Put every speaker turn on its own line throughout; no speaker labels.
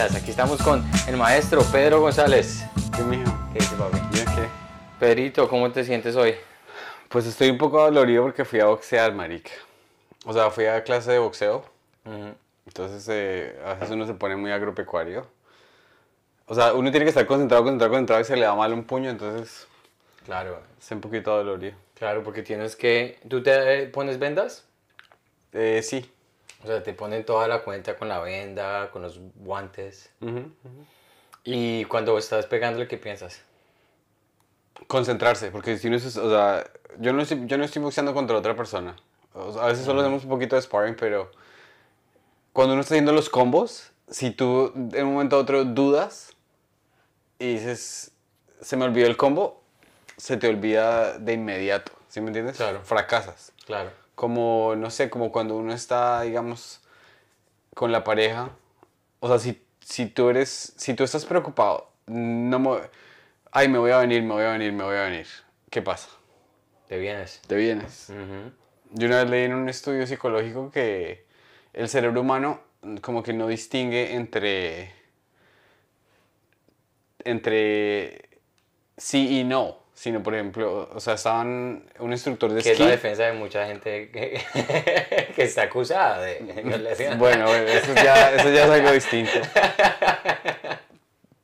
Aquí estamos con el maestro Pedro González.
¿Qué mijo?
¿Qué dice, papi?
¿Bien qué?
Pedrito, ¿cómo te sientes hoy?
Pues estoy un poco dolorido porque fui a boxear, marica. O sea, fui a clase de boxeo. Entonces, eh, a veces uno se pone muy agropecuario. O sea, uno tiene que estar concentrado, concentrado, concentrado y se le da mal un puño, entonces
Claro,
estoy un poquito dolorido.
claro, porque tienes que... ¿Tú te pones vendas?
Eh, sí.
O sea, te ponen toda la cuenta con la venda, con los guantes.
Ujú, ujú.
Y cuando estás pegándole, ¿qué piensas?
Concentrarse, porque si uno es, o sea, yo no estoy, yo no estoy boxeando contra otra persona. O sea, a veces solo hacemos un poquito de sparring, pero cuando uno está haciendo los combos, si tú en un momento a otro dudas y dices, se me olvidó el combo, se te olvida de inmediato, ¿sí me entiendes?
Claro.
Fracasas.
Claro.
Como, no sé, como cuando uno está, digamos, con la pareja. O sea, si, si tú eres, si tú estás preocupado, no me, ay, me voy a venir, me voy a venir, me voy a venir. ¿Qué pasa?
Te vienes.
Te vienes. Yo una vez leí en un estudio psicológico que el cerebro humano como que no distingue entre entre sí y no, sino por ejemplo, o sea, estaban un instructor de
Que es
esquí.
la defensa de mucha gente que, que está acusada de violación.
Bueno, bueno, eso ya, eso ya es algo distinto.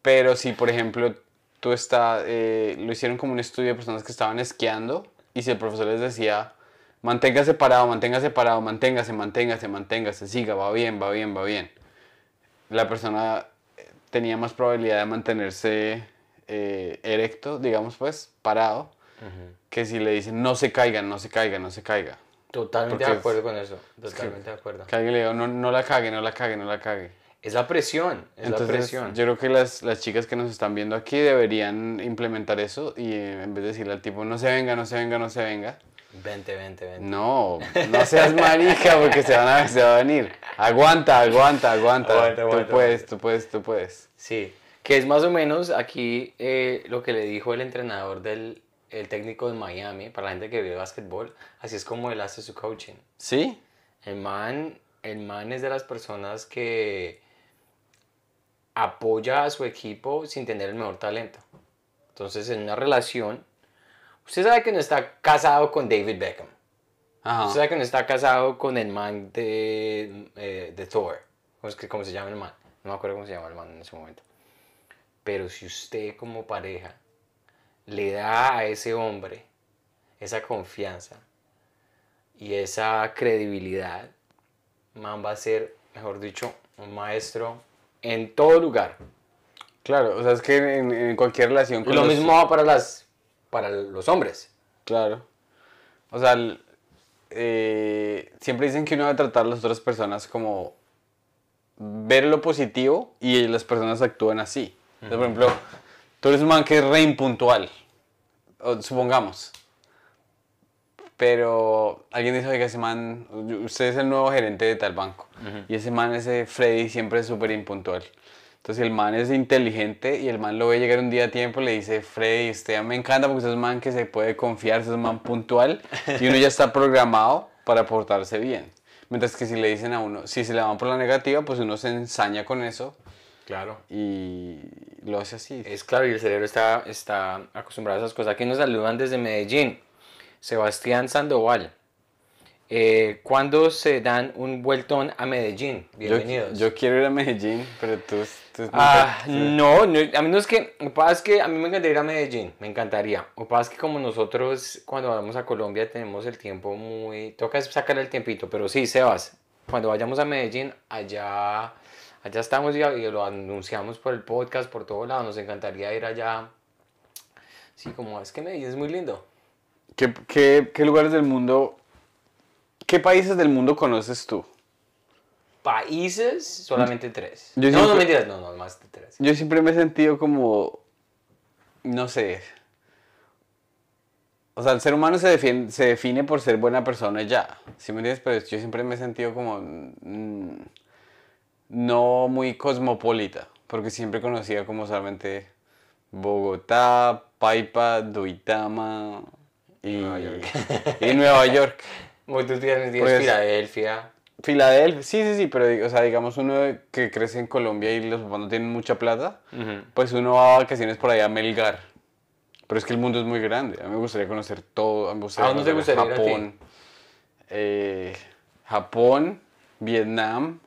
Pero si, por ejemplo, tú estás, eh, lo hicieron como un estudio de personas que estaban esquiando y si el profesor les decía, manténgase parado, manténgase parado, manténgase, manténgase, manténgase, siga, va bien, va bien, va bien. La persona eh, tenía más probabilidad de mantenerse eh, erecto, digamos pues, parado, que si le dicen, no se caiga, no se caiga, no se caiga.
Totalmente
Porque
de acuerdo con eso. Totalmente de acuerdo.
Que alguien le diga, no, no la cague, no la cague, no la cague.
Es la presión. Es
Entonces,
la presión.
yo creo que las, las chicas que nos están viendo aquí deberían implementar eso y eh, en vez de decirle al tipo, no se venga, no se venga, no se venga.
Vente, vente, vente.
No, no seas marica porque se, van a, se va a venir. Aguanta, aguanta, aguanta.
Aguanta,
tú
aguanta,
puedes, tú puedes, tú puedes.
Sí. Que es más o menos aquí eh, lo que le dijo el entrenador del el técnico de Miami, para la gente que ve básquetbol, así es como él hace su coaching.
¿Sí?
El man, el man es de las personas que apoya a su equipo sin tener el mejor talento. Entonces, en una relación, usted sabe que no está casado con David Beckham.
Ajá.
Usted sabe que no está casado con el man de, eh, de Thor. ¿Cómo, es que, ¿Cómo se llama el man? No me acuerdo cómo se llama el man en ese momento. Pero si usted como pareja le da a ese hombre esa confianza y esa credibilidad, man va a ser, mejor dicho, un maestro en todo lugar.
Claro, o sea, es que en, en cualquier relación
Lo
los-
mismo va para, las, para los hombres.
Claro. O sea, el- eh, siempre dicen que uno debe tratar a las otras personas como ver lo positivo y las personas actúan así. Entonces, por ejemplo, tú eres un man que es re impuntual, o supongamos. Pero alguien dice, oiga, ese man, usted es el nuevo gerente de tal banco. Y ese man, ese Freddy, siempre es súper impuntual. Entonces el man es inteligente y el man lo ve llegar un día a tiempo le dice, Freddy, usted me encanta porque usted es un man que se puede confiar, usted es un man puntual y uno ya está programado para portarse bien. Mientras que si le dicen a uno, si se le van por la negativa, pues uno se ensaña con eso
Claro.
y lo hace así.
Es claro, y el cerebro está, está acostumbrado a esas cosas. Aquí nos saludan desde Medellín. Sebastián Sandoval. Eh, ¿Cuándo se dan un vueltón a Medellín? Bienvenidos.
yo quiero ir a Medellín, pero tú... tú
Ah, no, no, a mí no es que, pasa es que a mí me encantaría ir a Medellín, me encantaría. Que pasa es que como nosotros cuando vamos a Colombia tenemos el tiempo muy, toca sacar el tiempito, pero sí, Sebas, cuando vayamos a Medellín, allá, allá estamos y, y lo anunciamos por el podcast, por todo lado, nos encantaría ir allá. Sí, como es que Medellín es muy lindo.
¿Qué, qué, qué lugares del mundo, qué países del mundo conoces tú?
Países, solamente tres.
Yo
no, no
siempre-
mentiras, no, no, más de tres.
Yo siempre me he sentido como, no sé, o sea, el ser humano se define, se define por ser buena persona ya, ¿sí me entiendes? Pero yo siempre me he sentido como mm, no muy cosmopolita, porque siempre conocía como solamente Bogotá, Paipa, Duitama y
Nueva York.
y Nueva York.
Muy tienes
Pues-
Filadelfia.
Filadelfia, sí, sí, sí, pero o sea, digamos uno que crece en Colombia y los papás no tienen mucha plata, pues uno va a vacaciones por allá a Melgar. Pero es que el mundo es muy grande. A mí me gustaría conocer todo. Me gustaría
¿A dónde te gustaría ir a ti?
Japón, eh, Japón, Vietnam,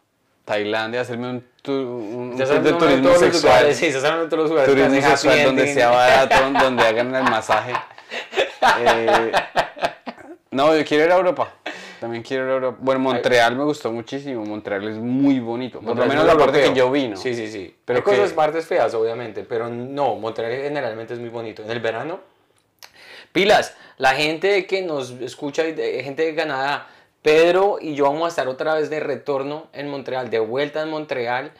Tailandia, hacerme un, tu- un, tour de turismo
todos
sexual.
lugares, sí, hablando de todos los lugares.
Turismo sexual donde sea barato, donde hagan el masaje. Eh, no, yo quiero ir a Europa. También quiero ir a Europa. Bueno, Montreal me gustó muchísimo. Montreal es muy bonito. Por lo menos la parte que yo vi, ¿no?
Sí, sí, sí.
Pero
Hay cosas,
que-
partes feas, obviamente, pero no, Montreal generalmente es muy bonito. En el verano, pilas, la gente que nos escucha, gente de Canadá, Pedro y yo vamos a estar otra vez de retorno en Montreal, de vuelta en Montreal,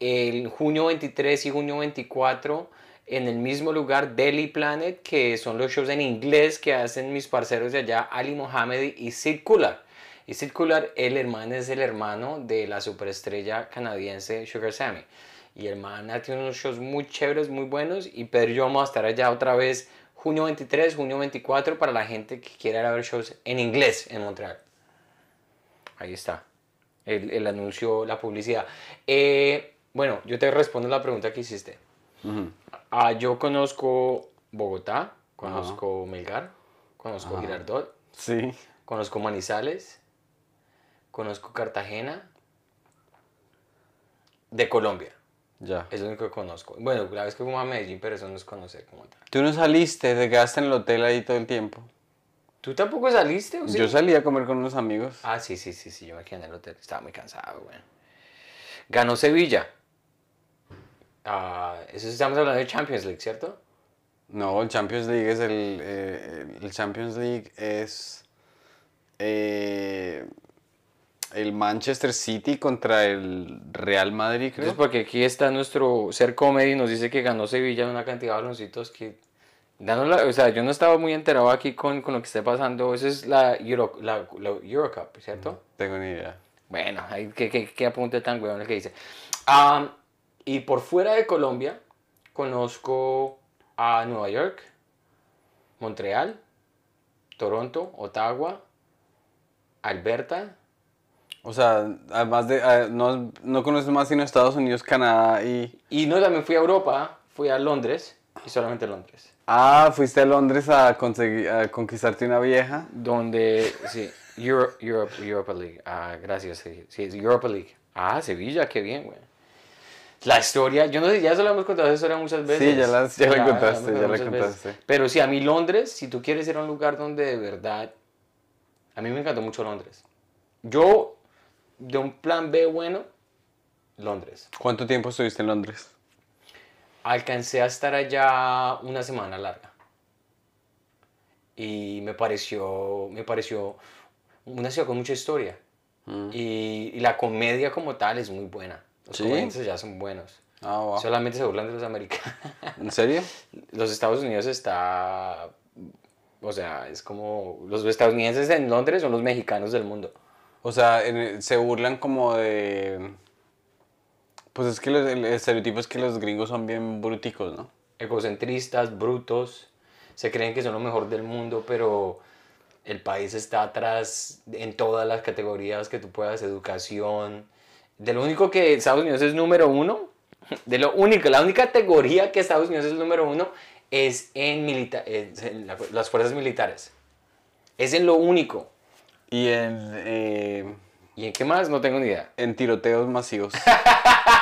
el junio 23 y junio 24 en el mismo lugar, Delhi Planet, que son los shows en inglés que hacen mis parceros de allá, Ali Mohamed y Sid Kular. Y Sid Kular, el hermano es el hermano de la superestrella canadiense Sugar Sammy. Y ha tenido unos shows muy chéveres, muy buenos. Y Pedro y yo vamos a estar allá otra vez junio 23, junio 24 para la gente que quiera ir a ver shows en inglés en Montreal. Ahí está. El, el anuncio, la publicidad. Eh, bueno, yo te respondo la pregunta que hiciste. Ah, yo conozco Bogotá, conozco Melgar, conozco
Ajá.
Girardot,
Sí.
conozco Manizales, conozco Cartagena, de Colombia.
Ya.
Es lo único que conozco. Bueno, la vez que fuimos a Medellín, pero eso no es conocer como tal.
Tú no saliste, te quedaste en el hotel ahí todo el tiempo.
¿Tú tampoco saliste o sí?
Yo salí a comer con unos amigos.
Ah, sí, sí, sí, sí, yo me quedé en el hotel, estaba muy cansado, güey. Ganó Sevilla. Ah, eso estamos hablando de Champions League, ¿cierto?
No, el Champions League es el. eh, el Champions League es. eh, el Manchester City contra el Real Madrid, creo.
Entonces, porque aquí está nuestro Ser Comedy, nos dice que ganó Sevilla en una cantidad de baloncitos que... la- o sea, yo no estaba muy enterado aquí con, con lo que esté pasando. Esa es la, Euro, la, la Eurocup, ¿cierto?
Tengo ni idea.
Bueno, ¿qué, qué, qué apunte tan weón el que dice? Am, y por fuera de Colombia, conozco a Nueva York, Montreal, Toronto, Ottawa, Alberta.
O sea, además de. ah, no, no conoces más sino Estados Unidos, Canadá y.
Y no, también fui a Europa, fui a Londres, y solamente Londres.
Ah, fuiste a Londres a, conseguir, a conquistarte una vieja.
Donde, sí, Euro- Europe, Europa League. Ah, gracias, sí, sí, es Europa League. Ah, Sevilla, qué bien, güey. La historia, yo no sé, ya se la hemos contado esa historia muchas veces.
Sí, ya la- ya la contaste, ya la
veces.
contaste.
Pero sí, a mí Londres, si tú quieres ir a un lugar donde de verdad, a mí me encantó mucho Londres. Yo, de un plan B bueno, Londres.
¿Cuánto tiempo estuviste en Londres?
Alcancé a estar allá una semana larga. Y me pareció, me pareció una ciudad con mucha historia.
Mm.
Y, y la comedia como tal es muy buena. Los
¿Sí?
comediantes allá son buenos.
Ah, wow.
Solamente se burlan de los americanos.
¿En serio?
Los Estados Unidos está... O sea, es como... Los estadounidenses en Londres son los mexicanos del mundo.
O sea, se burlan como de... Pues es que los- el estereotipo es que los gringos son bien bruticos, ¿no?
egocentristas, brutos, se creen que son lo mejor del mundo, pero el país está atrás en todas las categorías que tú puedas, educación. De lo único que Estados Unidos es número uno, de lo único, la única categoría que Estados Unidos es número uno es en, milita- es en la- las fuerzas militares. Es en lo único.
Y en, eh,
¿Y en qué más? No tengo ni idea.
en tiroteos masivos.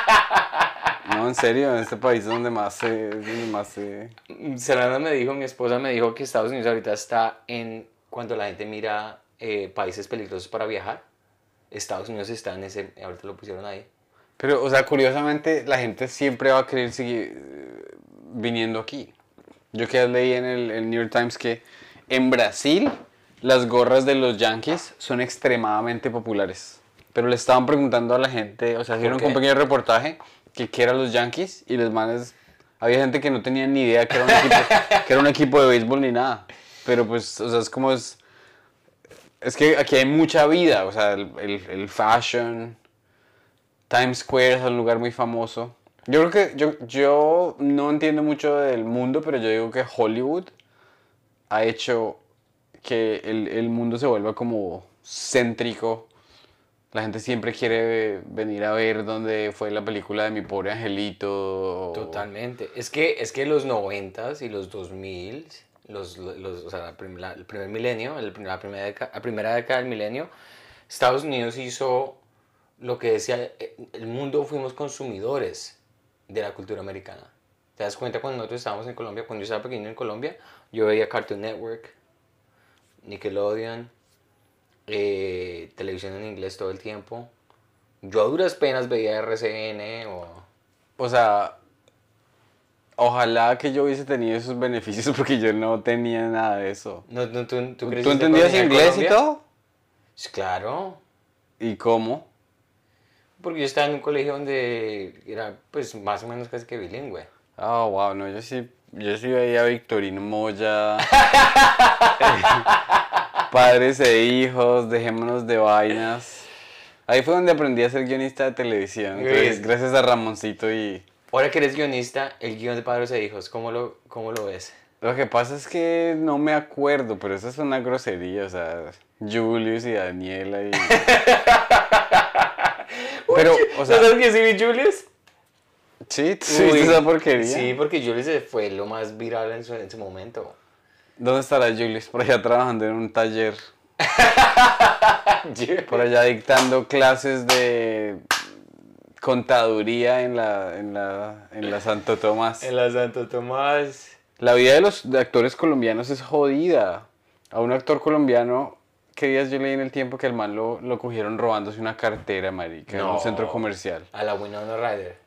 no, en serio, en este país es donde más se... donde más se...
Serena me dijo, mi esposa me dijo que Estados Unidos ahorita está en, cuando la gente mira eh, países peligrosos para viajar, Estados Unidos está en ese, ahorita lo pusieron ahí.
Pero, o sea, curiosamente, la gente siempre va a querer seguir eh, viniendo aquí. Yo que leí en el, el New York Times que en Brasil las gorras de los Yankees son extremadamente populares. Pero le estaban preguntando a la gente, o sea, hicieron un pequeño reportaje que eran los Yankees y los manes, había gente que no tenía ni idea que era un equipo, que era un equipo de béisbol ni nada. Pero pues, o sea, es como es... Es que aquí hay mucha vida, o sea, el, el, el fashion, Times Square es un lugar muy famoso. Yo creo que yo, yo no entiendo mucho del mundo, pero yo digo que Hollywood ha hecho que el, el mundo se vuelva como céntrico La gente siempre quiere venir a ver dónde fue la película de Mi Pobre Angelito.
Totalmente. Es que, es que los 90s y los 2000, los, los, o sea, el primer milenio, el la, primera década, la primera década del milenio, Estados Unidos hizo lo que decía, eh, el mundo fuimos consumidores de la cultura americana. ¿Te das cuenta cuando nosotros estábamos en Colombia? Cuando yo estaba pequeño en Colombia, yo veía Cartoon Network, Nickelodeon, eh, televisión en inglés todo el tiempo. Yo a duras penas veía RCN o...
O sea, ojalá que yo hubiese tenido esos beneficios porque yo no tenía nada de eso.
No, no, ¿Tú, tú,
¿Tú,
creciste
entendías
en
inglés y todo?
Claro,
¿Y cómo?
porque yo estaba en un colegio donde era pues más o menos casi que bilingüe.
Ah, wow, no, yo sí, yo sí veía a Victorino Moya. Padres e hijos, dejémonos de vainas. Ahí fue donde aprendí a ser guionista de televisión. Entonces, gracias a Ramoncito y...
Ahora que eres guionista, el guion de Padres e Hijos, ¿cómo lo, cómo lo ves?
Lo que pasa es que no me acuerdo, pero eso es una grosería, o sea, Julius y Daniela y... Pero, o sea,
¿No sabes que sí vi Julius?
sí, sí, esa porquería.
Sí, porque Julius fue lo más viral en su, en su momento.
¿Dónde estará Julius? Por allá trabajando en un taller, por allá dictando clases de contaduría en la, en la, en la Santo Tomás.
en la Santo Tomás.
La vida de los de actores colombianos es jodida. A un actor colombiano, ¿qué días yo leí en el tiempo que el man lo, lo cogieron robándose una cartera, marica, en
No.
un centro comercial?
A la Winona Ryder.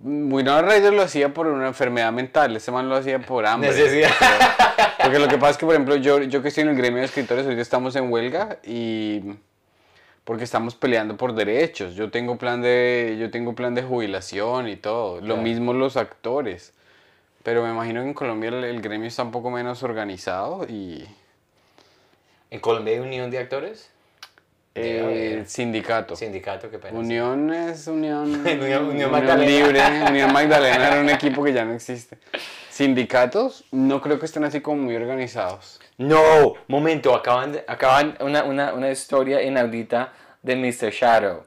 Winona Ryder lo hacía por una enfermedad mental, ese man lo hacía por hambre.
Necesidad.
Porque lo que pasa es que, por ejemplo, yo, yo que estoy en el gremio de escritores, ahorita estamos en huelga y porque estamos peleando por derechos. Yo tengo plan de, yo tengo plan de jubilación y todo. Lo
Claro.
mismo los actores. Pero me imagino que en Colombia el, el gremio está un poco menos organizado y
¿En Colombia hay unión de actores?
Eh, sindicato.
Sindicato, qué pena.
Unión es Unión,
Unión- Unión Magdalena.
Libre, Unión Magdalena era un equipo que ya no existe. Sindicatos no creo que estén así como muy organizados.
No, momento, acaban, acaban una, una, una historia inaudita de Mr. Shadow.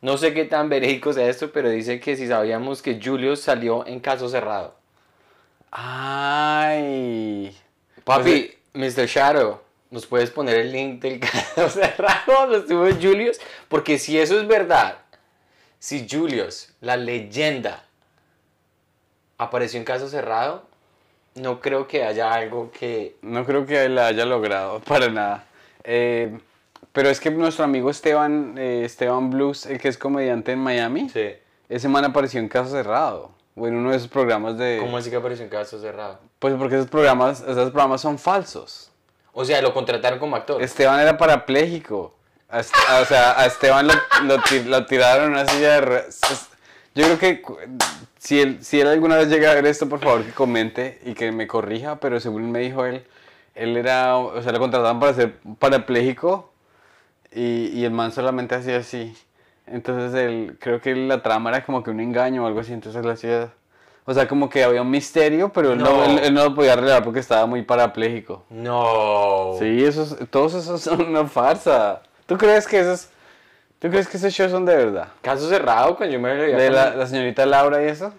No sé qué tan verídico sea esto, pero dice que si sabíamos que Julius salió en caso cerrado.
Ay.
Papi, Mr. Shadow, ¿nos puedes poner el link del caso cerrado donde estuvo Julius? Porque si eso es verdad, si Julius, la leyenda, apareció en caso cerrado, no creo que haya algo que...
No creo que la haya logrado para nada. Eh, pero es que nuestro amigo Esteban, eh, Esteban Blues, el que es comediante en Miami,
Sí.
ese man apareció en Caso Cerrado. O en uno de esos programas de...
¿Cómo así que apareció en caso cerrado?
Pues porque esos programas, esos programas son falsos.
O sea, lo contrataron como actor.
Esteban era parapléjico. O sea, a Esteban lo, lo lo tiraron en una silla de... re- Yo creo que si él, si él alguna vez llega a ver esto, por favor que comente y que me corrija, pero según me dijo él, él era, o sea, lo contrataban para ser parapléjico y, y el man solamente hacía así. Entonces él, creo que la trama era como que un engaño o algo así, entonces él hacía... O sea, como que había un misterio, pero él no,
No.
él- él no lo podía revelar porque estaba muy parapléjico.
No.
Sí, esos, todos esos son una farsa. ¿Tú crees que esos, tú crees que esos shows son de verdad?
Caso cerrado, cuando yo me
De la, la señorita Laura y eso.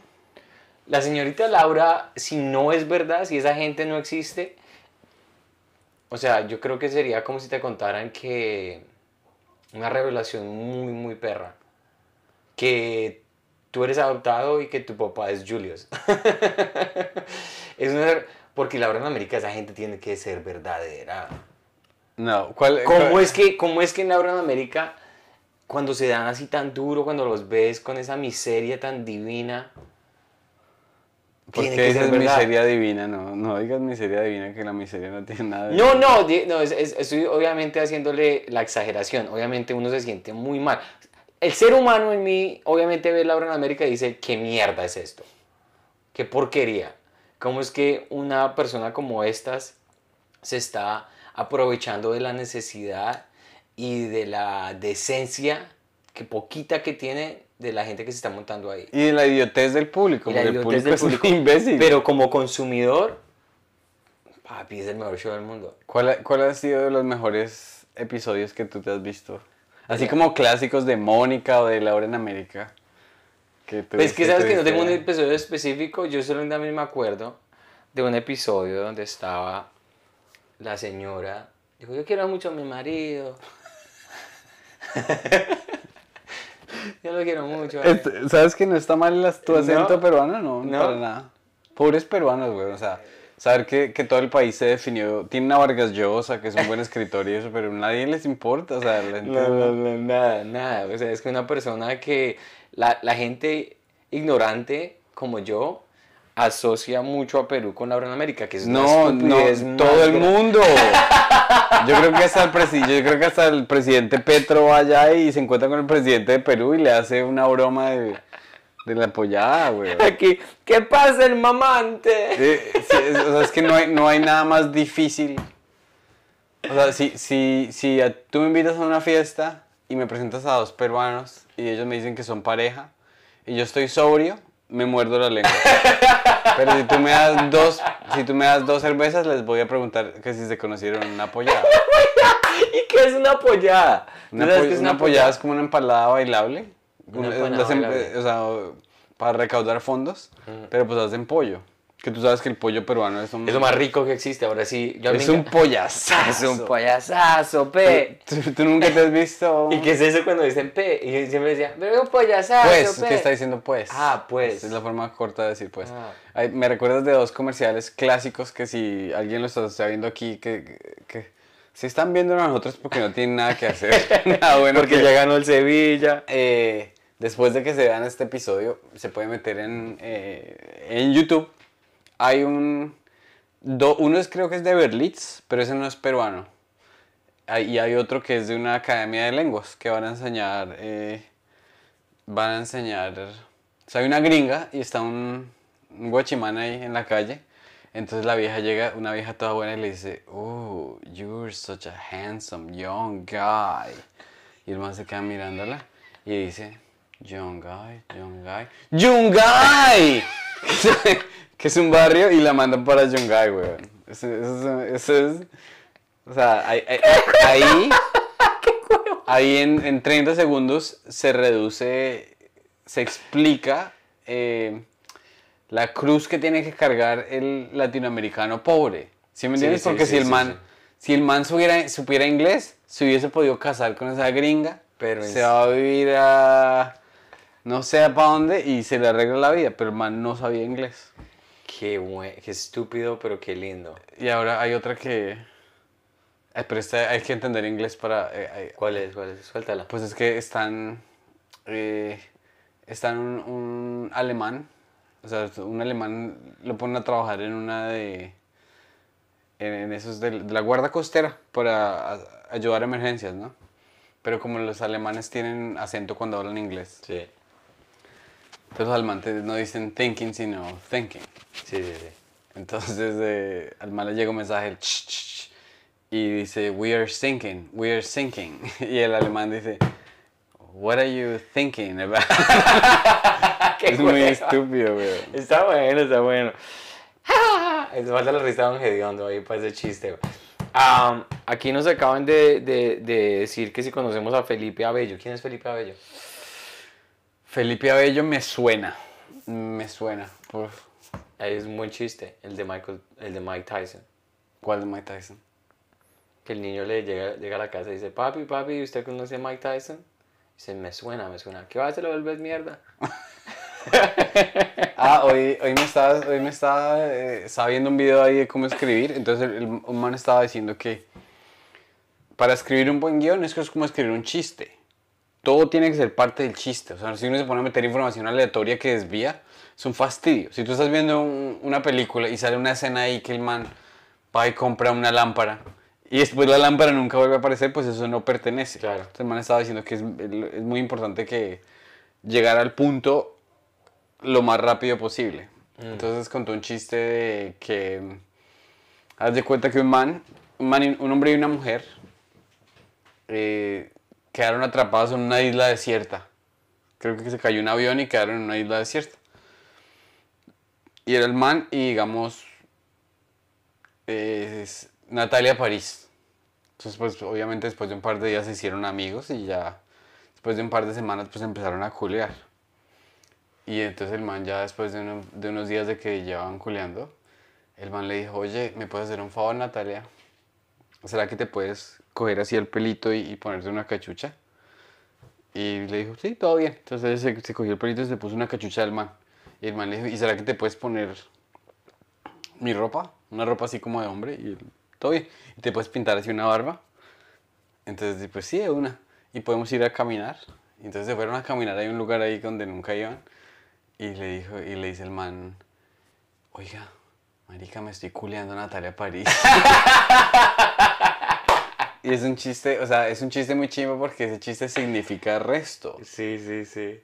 La señorita Laura, si no es verdad, si esa gente no existe, o sea, yo creo que sería como si te contaran que una revelación muy, muy perra. Que tú eres adoptado y que tu papá es Julius. es una... Porque Laura en América esa gente tiene que ser verdadera.
No, ¿cuál?
¿Cómo
cuál-
es que, cómo es que en Laura en América, cuando se dan así tan duro, cuando los ves con esa miseria tan divina,
¿Por
tiene
qué
que ser verdad?
miseria divina? No, no digas miseria divina, que la miseria no tiene nada de
No, no, no es- es- estoy obviamente haciéndole la exageración. Obviamente uno se siente muy mal. El ser humano en mí, obviamente ve Laura en América y dice, ¿qué mierda es esto? ¿Qué porquería? ¿Cómo es que una persona como estas se está aprovechando de la necesidad y de la decencia que poquita que tiene de la gente que se está montando ahí?
Y de la idiotez del público,
la
porque el público
del
es un
público.
imbécil.
Pero como consumidor, papi, es el mejor show del mundo.
¿Cuál, ha- ¿Cuál ha sido de los mejores episodios que tú te has visto? Así como clásicos de Mónica o de Laura en América. Que tú-
Pues que sabes que no tengo un episodio específico, yo solo también me acuerdo de un episodio donde estaba la señora, dijo, yo quiero mucho a mi marido. yo lo quiero mucho. él".
Este, ¿Sabes que no está mal tu acento
No.
peruano? No,
No.
para nada. Pobres peruanos, güey. O sea, saber que, que todo el país se definió. Tiene una Vargas Llosa, que es un buen escritor y eso, pero a nadie les importa. O sea, la gente
No, no, no, nada, nada. O sea, es que una persona que la, la gente ignorante como yo asocia mucho a Perú con América, que es
No, no, todo el mundo. Yo creo que hasta el presi- yo creo que hasta el presidente Petro va allá y se encuentra con el presidente de Perú y le hace una broma de, de la apoyada, güey.
Aquí, ¿qué pasa el mamante?
Sí, es, o sea, es que no hay, no hay nada más difícil. O sea, si, si, si a- tú me invitas a una fiesta y me presentas a dos peruanos y ellos me dicen que son pareja y yo estoy sobrio, me muerdo la lengua. Pero si tú me das dos, si tú me das dos cervezas, les voy a preguntar que si se conocieron en una apoyada.
¿Y qué es una pollada? ¿Tú
Una, una apoyada es como una empalada bailable.
Una
hacen-
bailable.
eh, o sea, para recaudar fondos, pero pues hacen pollo. Que tú sabes que el pollo peruano es un,
Es lo más rico que existe. Ahora sí, yo
es un pollazazo.
es un payasazo, pe.
¿Tú, tú nunca te has visto?
¿Y qué es eso cuando dicen pe? Y yo siempre decía, pero es un payasazo,
Pues,
pe.
¿qué está diciendo pues?
Ah, pues.
Es la forma corta de decir pues.
Ah.
Ay, me recuerdas de dos comerciales clásicos que si alguien los está viendo aquí, que, que, que si están viendo a nosotros porque no tienen nada que hacer. nada bueno
Porque
que-
ya ganó el Sevilla.
eh, después de que se vean este episodio, se puede meter en, eh, en YouTube. Hay un... uno creo que es de Berlitz, pero ese no es peruano. Hay- y hay otro que es de una academia de lenguas que van a enseñar... eh, van a enseñar... O sea, hay una gringa y está un, un guachimán ahí en la calle. Entonces la vieja llega, una vieja toda buena y le dice, Oh, you're such a handsome young guy. Y el man se queda mirándola y dice, Young guy, young guy, young guy. que es un barrio y la mandan para Yungay, weón. Eso, eso- eso es... O sea, ahí... ahí- ahí Ahí en, en 30 segundos se reduce, se explica eh, la cruz que tiene que cargar el latinoamericano pobre. ¿Sí me entiendes?
sí,
Porque
sí,
si el man, si el man supiera, supiera inglés, se hubiese podido casar con esa gringa,
Pero
se va a vivir a no sé para dónde y se le arregla la vida, pero el man no sabía inglés.
Qué, buen, qué estúpido, pero qué lindo.
Y ahora hay otra que... eh, pero esta hay que entender inglés para... eh, eh,
¿Cuál es? ¿Cuál es? Suéltala.
Pues es que están. eh, están un, un alemán. O sea, un alemán lo ponen a trabajar en una de. En, en esos de, de la guarda costera para a- ayudar a emergencias, ¿no? Pero como los alemanes tienen acento cuando hablan inglés.
Sí,
Entonces los no dicen thinking, sino thinking.
sí, sí. sí.
Entonces eh, al man le llega un mensaje ch, ch, ch, y dice we are thinking, we are thinking y el alemán dice what are you thinking about? Es muy
hueva.
estúpido, güey.
Está bueno, está bueno. Es falta la risa de Don Gediondo ahí para ese chiste. Am, aquí nos acaban de, de- de decir que si conocemos a Felipe Abello. ¿Quién es Felipe Abello?
Felipe Abello me suena, me suena.
Ahí Es un buen chiste, el de, Michael, el de Mike Tyson.
¿Cuál es Mike Tyson?
Que el niño le llega, llega a la casa y dice, papi, papi, ¿usted conoce a Mike Tyson? Dice, me suena, me suena. ¿Qué va a hacer? ¿Lo vuelves mierda?
Ah, hoy, hoy me estaba, hoy me estaba, eh, estaba viendo un video ahí de cómo escribir. Entonces el, el- un man estaba diciendo que para escribir un buen guion es como escribir un chiste. Todo tiene que ser parte del chiste. O sea, si uno se pone a meter información aleatoria que desvía, es un fastidio. Si tú estás viendo un- una película y sale una escena ahí que el man va y compra una lámpara y después la lámpara nunca vuelve a aparecer, pues eso no pertenece.
Claro.
Entonces el man estaba diciendo que es, es muy importante que llegar al punto lo más rápido posible. Entonces contó un chiste de que mm, haz de cuenta que un man, un, man un hombre y una mujer eh, quedaron atrapados en una isla desierta. Creo que se cayó un avión y quedaron en una isla desierta. Y era el man y digamos es Natalia París. Entonces, pues obviamente después de un par de días se hicieron amigos y ya después de un par de semanas pues empezaron a culear. Y entonces el man ya después de, uno- de unos días de que llevaban culeando, el man le dijo, oye, ¿me puedes hacer un favor, Natalia? ¿Será que te puedes coger así el pelito y, y ponerte una cachucha? Y le dijo, sí, todo bien. Entonces se, se cogió el pelito y se puso una cachucha del man. Y el man le dijo, ¿y será que te puedes poner mi ropa? Una ropa así como de hombre. Y él, todo bien. ¿Y te puedes pintar así una barba? Entonces, pues sí, de una. Y podemos ir a caminar. Y entonces se fueron a caminar. Hay un lugar ahí donde nunca iban. Y le dijo, y le dice el man, oiga, marica, me estoy culeando a Natalia París. y es un chiste, o sea, es un chiste muy chimbo porque ese chiste significa resto.
Sí, sí, sí.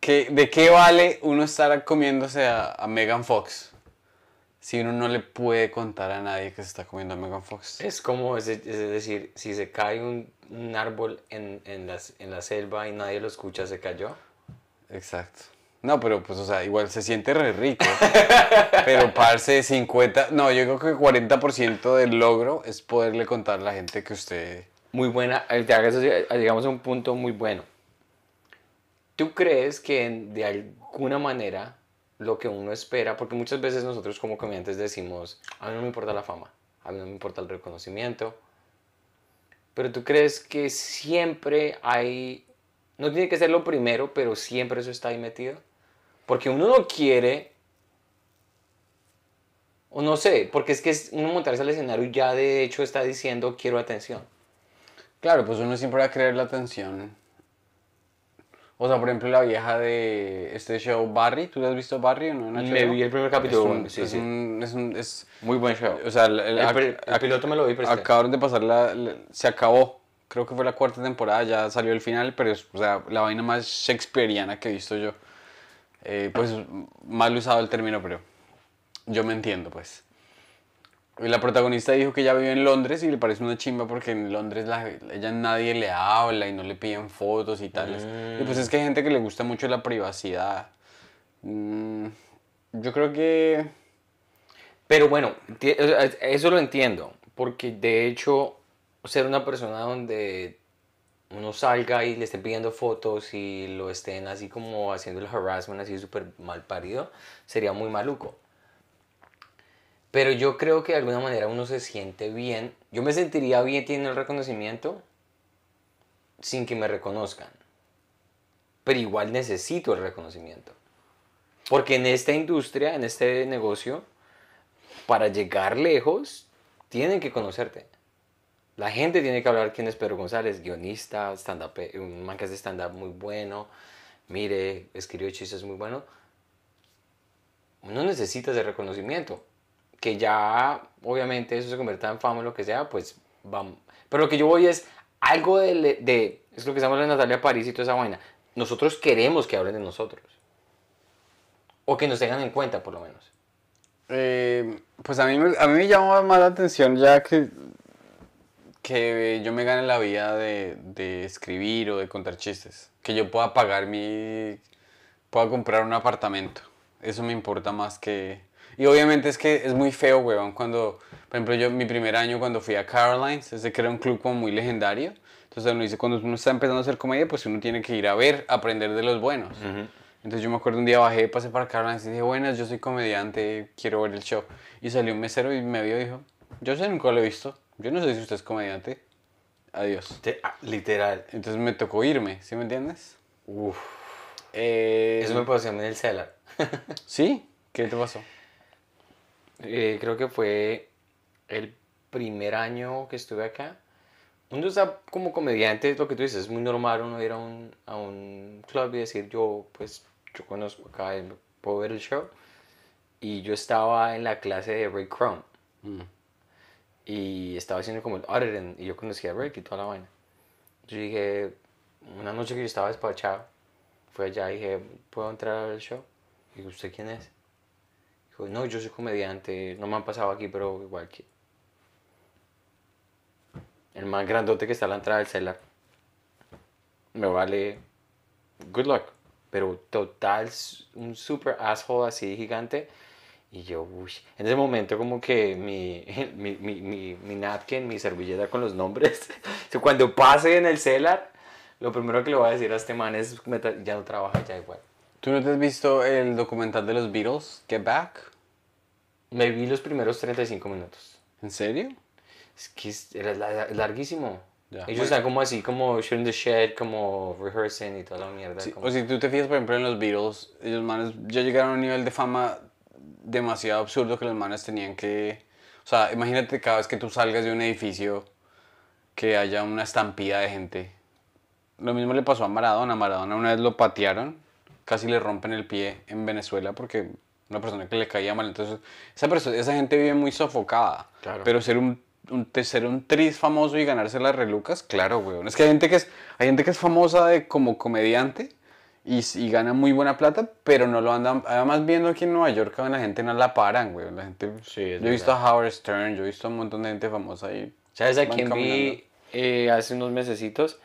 ¿Qué- ¿De qué vale uno estar comiéndose a, a Megan Fox si uno no le puede contar a nadie que se está comiendo a Megan Fox?
Es como, es, es decir, si se cae un, un árbol en, en, las- en la selva y nadie lo escucha, se cayó.
Exacto. No, pero pues, o sea, igual se siente re rico. pero parce, 50, no, yo creo que 40% del logro es poderle contar a la gente que usted...
Muy buena, eh, eh, llegamos a un punto muy bueno. ¿Tú crees que de alguna manera lo que uno espera, porque muchas veces nosotros como comediantes decimos, a mí no me importa la fama, a mí no me importa el reconocimiento, pero tú crees que siempre hay, no tiene que ser lo primero, pero siempre eso está ahí metido? Porque uno no quiere, o no sé, porque es que es uno montarse al escenario y ya de hecho está diciendo quiero atención.
Claro, pues uno siempre va a querer la atención. O sea, por ejemplo, la vieja de este show Barry, ¿tú has visto Barry o no? en
Me vi el primer
Es
capítulo,
un-
sí,
es
sí.
un- es un- es-
Muy buen show.
o sea, el, el-
El, el piloto me lo vi, pero este-
acabaron de pasar la, la- se acabó. Creo que fue la cuarta temporada, ya salió el final, pero es o sea, la vaina más shakespeariana que he visto yo. Eh, pues mal usado el término, pero yo me entiendo, pues. La protagonista dijo que ella vive en Londres y le parece una chimba porque en Londres la, ella nadie le habla y no le piden fotos y tales. Y pues es que hay gente que le gusta mucho la privacidad. Mm, yo creo que...
Pero bueno, eso lo entiendo, porque de hecho ser una persona donde uno salga y le estén pidiendo fotos y lo estén así como haciendo el harassment así súper mal parido, sería muy maluco. Pero yo creo que de alguna manera uno se siente bien. Yo me sentiría bien teniendo el reconocimiento sin que me reconozcan. Pero igual necesito el reconocimiento. Porque en esta industria, en este negocio, para llegar lejos, tienen que conocerte. La gente tiene que hablar quién es Pedro González, guionista, stand un man que hace stand-up muy bueno, mire, escribió chistes muy bueno. Uno necesita ese reconocimiento. Que ya, obviamente, eso se convierta en fama o lo que sea, pues vamos. Pero lo que yo voy es algo de, es lo que estamos de Natalia París y toda esa vaina. Nosotros queremos que hablen de nosotros. O que nos tengan en cuenta, por lo menos.
Eh, pues a mí, a mí me llama más la atención ya que, que yo me gane la vida de, de escribir o de contar chistes. Que yo pueda pagar mi... pueda comprar un apartamento. Eso me importa más que... Y obviamente es que es muy feo, weón, cuando... Por ejemplo, yo mi primer año cuando fui a Carolines, ese que era un club como muy legendario. Entonces uno dice, cuando uno está empezando a hacer comedia, pues uno tiene que ir a ver, aprender de los buenos. Entonces yo me acuerdo un día bajé, pasé para Carolina y dije, buenas, yo soy comediante, quiero ver el show. Y salió un mesero y me vio y dijo, yo sé, nunca lo he visto. Yo no sé si usted es comediante. Adiós.
Te- ah, literal.
Entonces me tocó irme, ¿sí me entiendes?
Uf.
Eh,
Eso me pasó en el cellar.
¿Sí? ¿Qué te pasó?
Eh, creo que fue el primer año que estuve acá. Uno está como comediante, lo que tú dices, es muy normal uno ir a un, a un club y decir, yo, pues, yo conozco acá, puedo ver el show. Y yo estaba en la clase de Ray Krohn.
Mm.
Y estaba haciendo como el auditing, y yo conocía a Ray y toda la vaina. Yo dije, una noche que yo estaba despachado, fue allá y dije, ¿puedo entrar al show? Y digo, ¿usted quién es? Dijo, no, yo soy comediante, no me han pasado aquí, pero igual que... El más grandote que está a la entrada del celular. Me vale... Good luck. Pero total, un super asshole así gigante. Y yo, uy, en ese momento como que mi, mi, mi, mi, mi napkin, mi servilleta con los nombres, cuando pase en el celular, lo primero que le voy a decir a este man es, "Meta- ya no trabaja, ya igual.
¿Tú no te has visto el documental de los Beatles, Get Back?
Me vi los primeros 35 minutos.
¿En serio?
Es que era la- larguísimo.
Ya.
Ellos
Bueno.
están como así, como shooting the shed, como rehearsing y toda la mierda.
Sí,
como-
O si tú te fijas, por ejemplo, en los Beatles, ellos manes ya llegaron a un nivel de fama demasiado absurdo que los manes tenían que... O sea, imagínate cada vez que tú salgas de un edificio que haya una estampida de gente. Lo mismo le pasó a Maradona. Maradona una vez lo patearon, casi le rompen el pie en Venezuela porque una persona que le caía mal. Entonces, esa, persona, esa gente vive muy sofocada.
Claro.
Pero ser un, ser un tris famoso y ganarse las relucas, claro, weón. Es que hay gente que es, hay gente que es famosa de, como comediante y, y gana muy buena plata, pero no lo andan. Además, viendo aquí en Nueva York, la gente no la paran, weón. La gente,
Sí,
yo he visto a Howard Stern, yo he visto a un montón de gente famosa ahí.
¿Sabes a quién vi eh, hace unos mesecitos?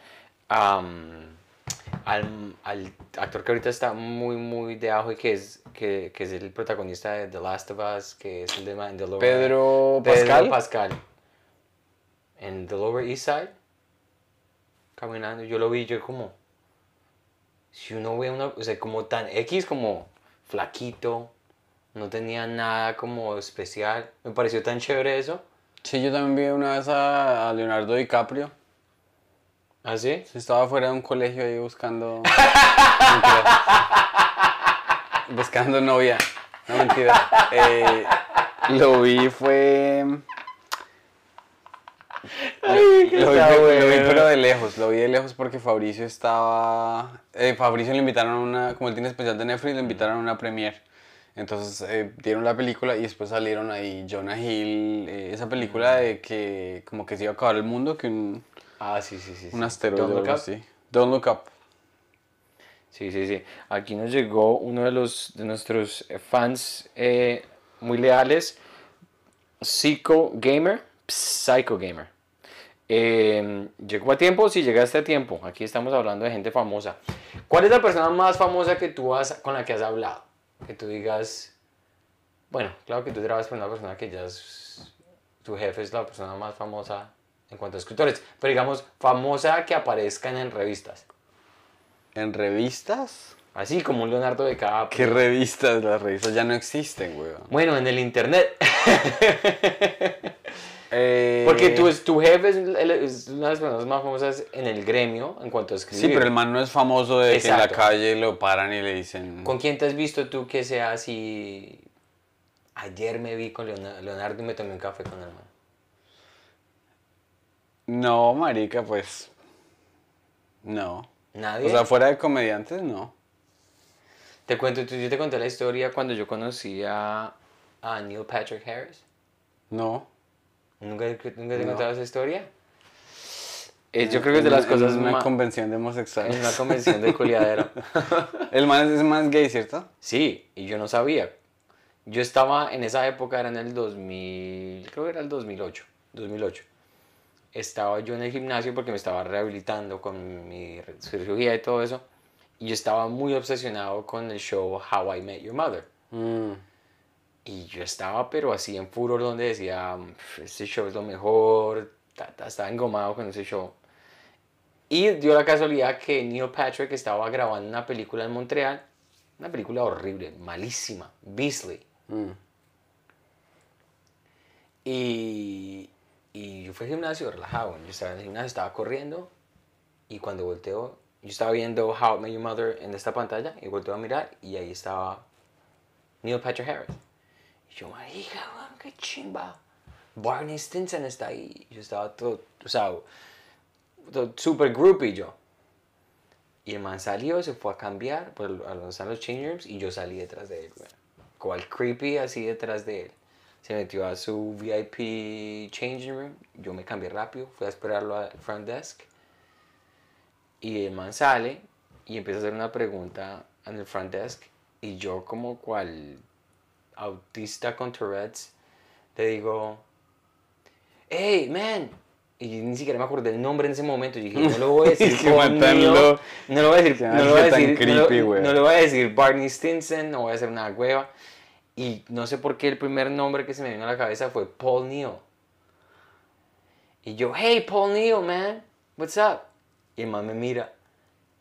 Al, al actor que ahorita está muy, muy de ajo y que es, que, que es el protagonista de The Last of Us, que es el de Man- The Lower-
Pedro
Pedro
Pascal.
Pascal. En The Lower East Side, caminando, yo lo vi, yo como, si uno ve una, o sea, como tan X, como flaquito, no tenía nada como especial, me pareció tan chévere eso.
Sí, yo también vi una vez a, a Leonardo DiCaprio.
¿Ah, sí?
Sí, Estaba fuera de un colegio ahí buscando. Buscando novia. No, mentira. Eh, lo vi, fue. Lo, vi, lo pero de lejos. Lo vi de lejos porque Fabricio estaba. eh, Fabricio le invitaron a una. Como él tiene especial de Netflix, le invitaron a una premiere. Entonces eh, dieron la película y después salieron ahí Jonah Hill. eh, esa película de que como que se iba a acabar el mundo, que un,
Ah, sí, sí, sí. sí.
un asteroide
Don't Look Up.
así. Don't Look Up.
Sí, sí, sí. Aquí nos llegó uno de los de nuestros eh, fans eh, muy leales, Psycho Gamer, Psycho Gamer. Eh, ¿Llegó a tiempo? Sí, llegaste a tiempo. Aquí estamos hablando de gente famosa. ¿Cuál es la persona más famosa que tú has, con la que has hablado? Que tú digas, bueno, claro que tú trabajas con una persona que ya es, tu jefe es la persona más famosa en cuanto a escritores, pero digamos, famosa que aparezcan en revistas.
¿En revistas?
Así como un Leonardo DiCaprio.
¿Qué revistas? Las revistas ya no existen, weón.
Bueno, en el internet.
Eh,
Porque tu, tu jefe es, una de las personas más famosas en el gremio en cuanto a escribir.
Sí, pero el man no es famoso de que en la calle lo paran y le dicen...
¿Con quién te has visto tú que sea así? Ayer me vi con Leona- Leonardo y me tomé un café con el man.
No, marica, pues... No.
Nadie.
O sea, fuera de comediantes, no.
te cuento, yo te conté la historia cuando yo conocí a, a Neil Patrick Harris.
No.
¿Nunca, nunca te he
No.
contado esa historia? Eh, yo creo que es de las
En-
cosas
En una convención de
En
homosexuales.
una convención de culiadero.
El man es más gay, ¿cierto?
Sí, y yo no sabía. Yo estaba en esa época, era en el 2000, creo que era el 2008, 2008. Estaba yo en el gimnasio porque me estaba rehabilitando con mi cirugía y todo eso. Y yo estaba muy obsesionado con el show How I Met Your Mother.
Mm.
Y yo estaba, pero así en furor, donde decía, "Pf, este show es lo mejor. ta, ta", estaba engomado con ese show. Y dio la casualidad que Neil Patrick estaba grabando una película en Montreal. Una película horrible, malísima. Beasley.
Mm.
Y, y yo fui al gimnasio relajado. Yo estaba en el gimnasio, estaba corriendo. Y cuando volteo, yo estaba viendo How I Met Your Mother en esta pantalla. Y volteo a mirar. Y ahí estaba Neil Patrick Harris. Yo, marica, weón, qué chimba. Barney Stinson está ahí. Yo estaba todo, o sea, todo super groupie yo. Y el man salió, se fue a cambiar por a donde están los rooms y yo salí detrás de él, weón. Cual creepy así detrás de él. Se metió a su VIP changing room. Yo me cambié rápido, fui a esperarlo al front desk. Y el man sale y empieza a hacer una pregunta en el front desk. Y yo como cual autista con Tourette's, le digo, hey, man. Y ni siquiera me acordé el nombre en ese momento. Y dije, no lo voy a decir
matarlo.
No lo voy a decir, no lo voy a decir, no lo-
creepy, güey.
no le voy a decir Barney Stinson, no voy a hacer una hueva. Y no sé por qué el primer nombre que se me vino a la cabeza fue Paul Neal. Y yo, hey, Paul Neal, man, what's up? Y el man me mira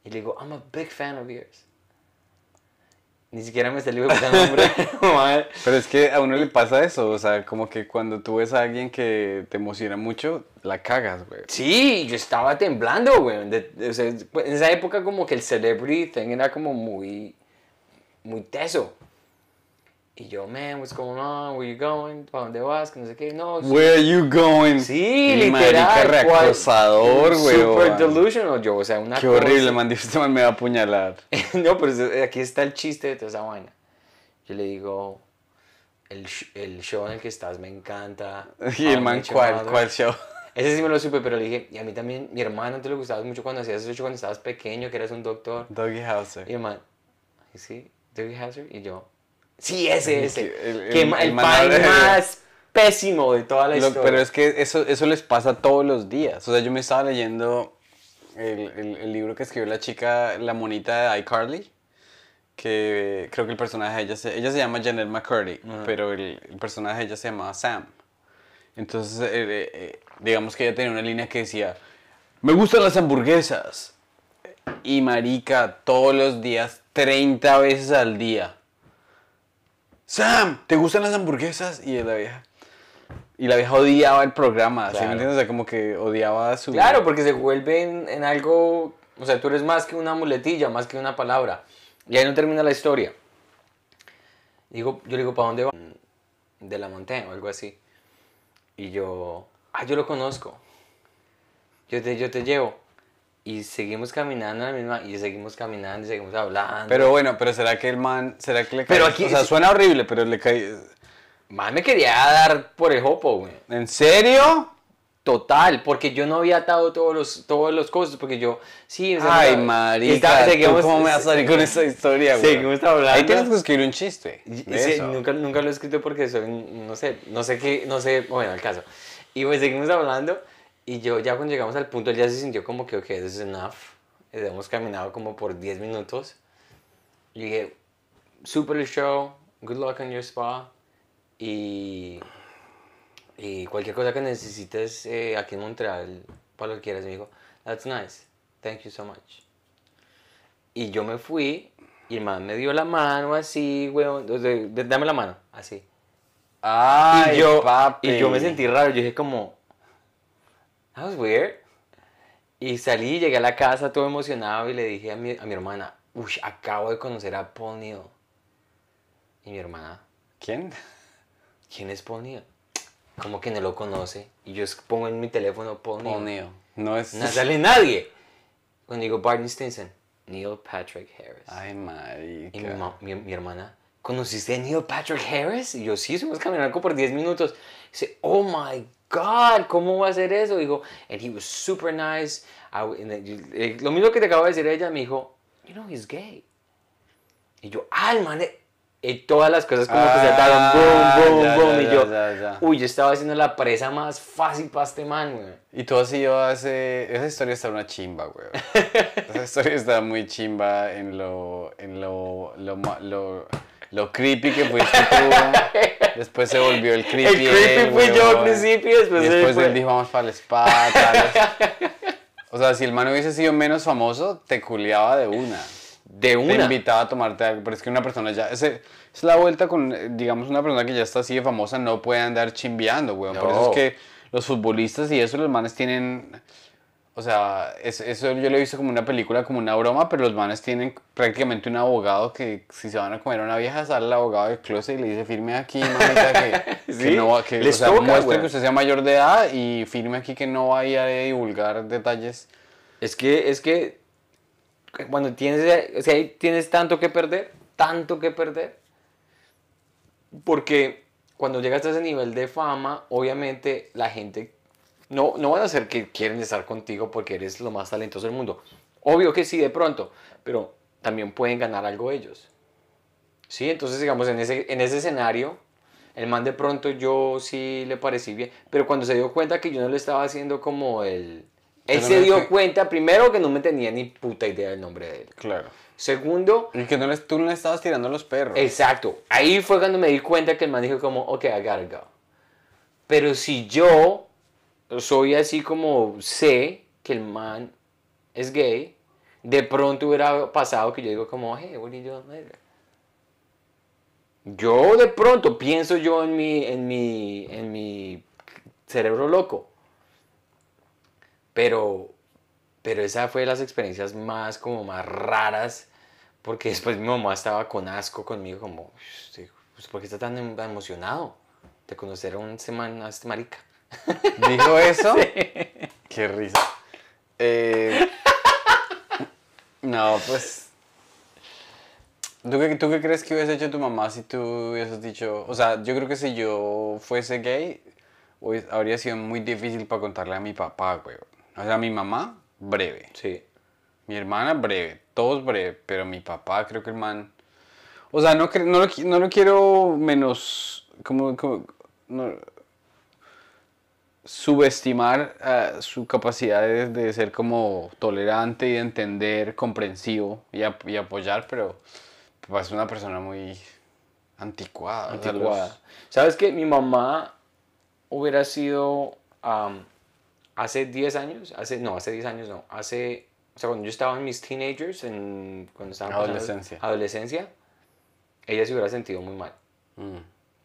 y le digo, I'm a big fan of yours. Ni siquiera me salió el nombre.
Pero es que a uno le pasa eso, o sea, como que cuando tú ves a alguien que te emociona mucho, la cagas, güey.
Sí, yo estaba temblando, güey. O sea, en esa época como que el celebrity thing era como muy, muy teso. Y yo, man, what's going on? Where you going? ¿Para dónde vas? Que no sé qué. No, sí.
Where are you going?
Sí, literal.
Marica reacosador, güey.
Super delusional yo, o sea, una
Qué horrible,
cosa-
man. Dice, este man me va a apuñalar.
no, pero aquí está el chiste de toda esa vaina. Yo le digo, el, el show en el que estás me encanta.
Y el man, ¿cuál? ¿Cuál show?
Ese sí me lo supe, pero le dije, y a mí también, mi hermano te lo gustaba mucho cuando hacías eso cuando estabas pequeño, que eras un doctor.
Doggy Hauser.
Y el man, ¿y sí? ¿Dougie Hazard? Y yo, sí, ese, ese.
El- el-
que
el
el,
de-
más pésimo de toda la
Lo-
historia.
pero es que eso, eso les pasa todos los días. O sea, yo me estaba leyendo el, libro que escribió la chica, la monita de iCarly, que creo que el personaje de ella se, ella se llama Janet McCurdy, pero el, el personaje de ella se llamaba Sam. Entonces, eh, eh, eh, digamos que ella tenía una línea que decía, me gustan las hamburguesas. Y marica, todos los días, 30 veces al día. Sam, ¿te gustan las hamburguesas? Y la vieja. Y la vieja odiaba el programa, ¿sí me
Claro.
entiendes? O sea, como que odiaba su...
Claro, porque se vuelve en, en algo, o sea, tú eres más que una muletilla, más que una palabra. Y ahí no termina la historia. Digo, yo le digo, ¿para dónde va? De la montaña o algo así. Y yo, ah, yo lo conozco. Yo te, yo te llevo. Y seguimos caminando en la misma, y seguimos caminando, y seguimos hablando.
Pero bueno, pero ¿será que el man, será que le cae?
Pero aquí-
O sea, suena horrible, pero le cae...
Man me quería dar por el hopo, güey.
¿En serio?
Total, porque yo no había atado todos los, todos los cosas, porque yo, sí, o sea,
Ay,
no,
marica,
está-
¿tú
seguimos-
¿cómo me vas a salir con esta historia, güey?
Seguimos hablando.
Ahí tienes que escribir un chiste
sí, nunca, nunca lo he escrito porque soy, no sé, no sé qué, no sé, bueno, el caso. Y pues seguimos hablando y yo ya cuando llegamos al punto él ya se sintió como que, ok, this is enough. Hemos caminado como por 10 minutos. Y dije, super el show, good luck on your spa. Y, y cualquier cosa que necesites eh, aquí en Montreal, para lo que quieras, me dijo, that's nice, thank you so much. Y yo me fui y el man me dio la mano así, weón. Dame la mano, así.
Ay,
y, yo,
papi.
y yo me sentí raro. Yo dije como, that was weird. Y salí, llegué a la casa todo emocionado y le dije a mi, a mi hermana, uy, acabo de conocer a Paul Neal. Y mi hermana,
¿Quién?
¿quién es Paul Neal? Como que no lo conoce. Y yo pongo en mi teléfono Paul Neal.
Paul Neal. No es...
No sale nadie. Cuando digo Barney Stinson, Neil Patrick Harris.
Ay, marica.
Y mi, mi, mi hermana, ¿conociste a Neil Patrick Harris? Y yo, sí, estuvimos caminando por 10 minutos. Dice, oh my God, ¿cómo va a ser eso? Digo, and he was super nice. I then eh, lo mismo que te acabo de decir ella, me dijo, you know, he's gay. Y yo, ah, el man, eh", y todas las cosas como que se ataron,
Ah,
boom, boom,
ya,
boom.
ya,
y yo,
ya,
uy, yo estaba haciendo la presa más fácil para este man, güey.
Y tú has ido a ese... Esa historia está una chimba, güey. Esa historia está muy chimba en lo... En lo... Lo... lo, lo creepy que fuiste tú. Después se volvió el creepy.
El creepy
él,
fui yo al principio, después
Y
él
después
fue-
él dijo, vamos para el spa, tales. O sea, si el man hubiese sido menos famoso, te culiaba de una.
De
Te
una.
invitaba a tomarte algo, pero es que una persona ya... Ese, es la vuelta con, eh, digamos, una persona que ya está así de famosa no puede andar chimbeando, weón. Por eso es que los futbolistas y eso, los manes tienen... O sea, es- eso yo lo he visto como una película, como una broma, pero los manes tienen prácticamente un abogado que si se van a comer a una vieja, sale el abogado del closet y le dice, firme aquí, que, no va, que,
les
o sea,
toca,
muestre que usted sea mayor de edad y firme aquí que no vaya a divulgar detalles.
Es que, es que cuando tienes, o sea, tienes tanto que perder, tanto que perder, porque cuando llegas a ese nivel de fama, obviamente la gente no, no van a ser que quieren estar contigo porque eres lo más talentoso del mundo. Obvio que sí, de pronto, pero también pueden ganar algo ellos. Sí, entonces digamos en ese, en ese escenario, el man de pronto yo sí le parecí bien, pero cuando se dio cuenta que yo no le estaba haciendo como el, Él se dio
que-
cuenta, primero, que no me tenía ni puta idea del nombre de él.
Claro.
Segundo,
Y que no les, tú no le estabas tirando a los perros.
exacto. Ahí fue cuando me di cuenta que el man dijo como, ok, I gotta go. Pero si yo soy así como sé que el man es gay, de pronto hubiera pasado que yo digo como, hey, what? Yo de pronto pienso yo en mi, en mi, en mi cerebro loco. Pero, pero esa fue de las experiencias más como más raras. Porque después mi mamá estaba con asco conmigo como, "Usted, pues, ¿por qué está tan em- emocionado de conocer a un semana a este marica?
¿Dijo eso? Qué risa. Eh, no, pues. ¿tú qué, ¿Tú qué crees que hubiese hecho tu mamá si tú hubieses dicho.? O sea, yo creo que si yo fuese gay, habría sido muy difícil para contarle a mi papá, güey. O sea, a mi mamá, breve.
Sí.
Mi hermana, breve. Todos breve. Pero mi papá, creo que el man. O sea, no, no, lo, no lo quiero menos. Como. como no- subestimar ah, su capacidad de, de ser como tolerante y de entender, comprensivo y, ap- y apoyar, pero pues, es una persona muy anticuada. o sea, los-
Anticuada. ¿Sabes que Mi mamá hubiera sido hace 10 años, hace, no, hace 10 años no, hace, o sea, cuando yo estaba en mis teenagers, en, cuando estaba pasando
Adolescencia.
adolescencia, ella se hubiera sentido muy mal.
Mm.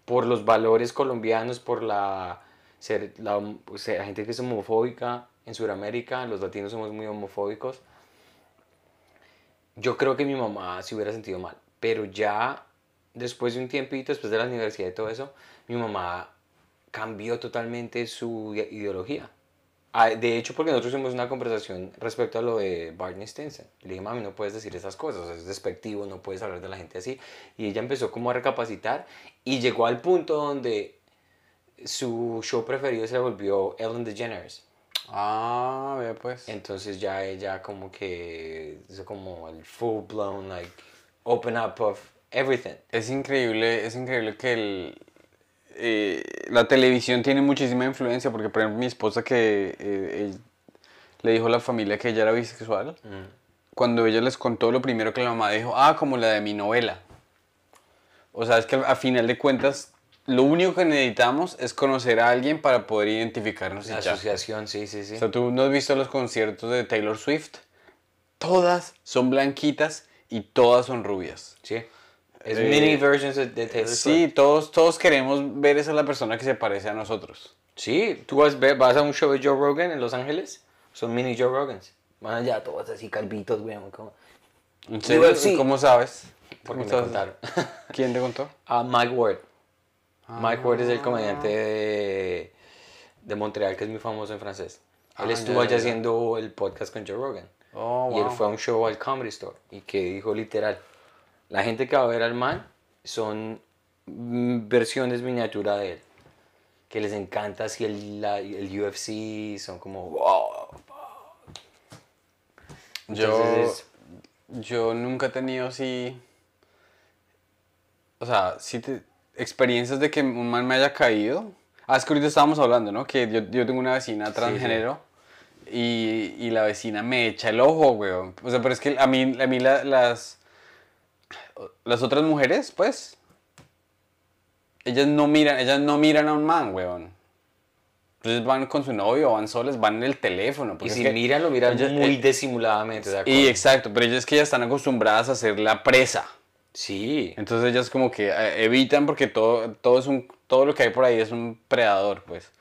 Por los valores colombianos, por la, ser, la, o sea, la gente que es homofóbica en Sudamérica, los latinos somos muy homofóbicos. Yo creo que mi mamá se hubiera sentido mal, pero ya después de un tiempito, después de la universidad y todo eso, mi mamá cambió totalmente su ide- ideología. Ah, De hecho, porque nosotros tuvimos una conversación respecto a lo de Barney Stinson. Le dije, mami, no puedes decir esas cosas, es despectivo, no puedes hablar de la gente así. Y ella empezó como a recapacitar y llegó al punto donde su show preferido se volvió Ellen DeGeneres.
Ah, vea pues.
Entonces ya ella como que hizo como el full blown, like, open up of everything.
Es increíble, es increíble que el, eh, la televisión tiene muchísima influencia, porque por ejemplo mi esposa que eh, le dijo a la familia que ella era bisexual, cuando ella les contó lo primero que la mamá dijo, ah, como la de mi novela. O sea, es que a final de cuentas, lo único que necesitamos es conocer a alguien para poder identificarnos
La asociación, sí, sí, sí.
O sea, tú no has visto los conciertos de Taylor Swift. Todas son blanquitas y todas son rubias.
Sí. Es
Eh,
mini versions de, de Taylor
Sí,
Swift.
todos, todos queremos ver esa la persona que se parece a nosotros.
Sí, tú vas, vas a un show de Joe Rogan en Los Ángeles, son mini Joe Rogans. Van allá todos así calvitos, güey. como-
¿En serio?
UFC.
¿Cómo sabes?
Porque me
¿Cómo sabes?
contaron.
¿Quién te contó?
Ah, Mike Ward.
Ah.
Mike Ward es el comediante de, de Montreal que es muy famoso en francés. Él
Ah,
estuvo allá haciendo el podcast con Joe Rogan.
Oh,
Y él
wow.
fue a un show al Comedy Store y que dijo literal, la gente que va a ver al man son mm, versiones miniatura de él. Que les encanta así el, la- el UFC, son como wow.
Yo,
Entonces
yo nunca he tenido así. O sea, sí te- experiencias de que un man me haya caído. Ah, es que ahorita estábamos hablando, ¿no? Que yo, yo tengo una vecina transgénero Y, y la vecina me echa el ojo, weón. O sea, pero es que a mí, a mí la- las. Las otras mujeres, pues. Ellas no miran, ellas no miran a un man, weón. Entonces van con su novio, van solas, van en el teléfono.
Y si miran, lo miran
ellas-
muy
eh,
disimuladamente.
Y exacto, pero ellas es que ellas están acostumbradas a ser la presa.
Sí.
Entonces ellas como que eh, evitan porque todo, todo, es un, todo lo que hay por ahí es un predador, pues.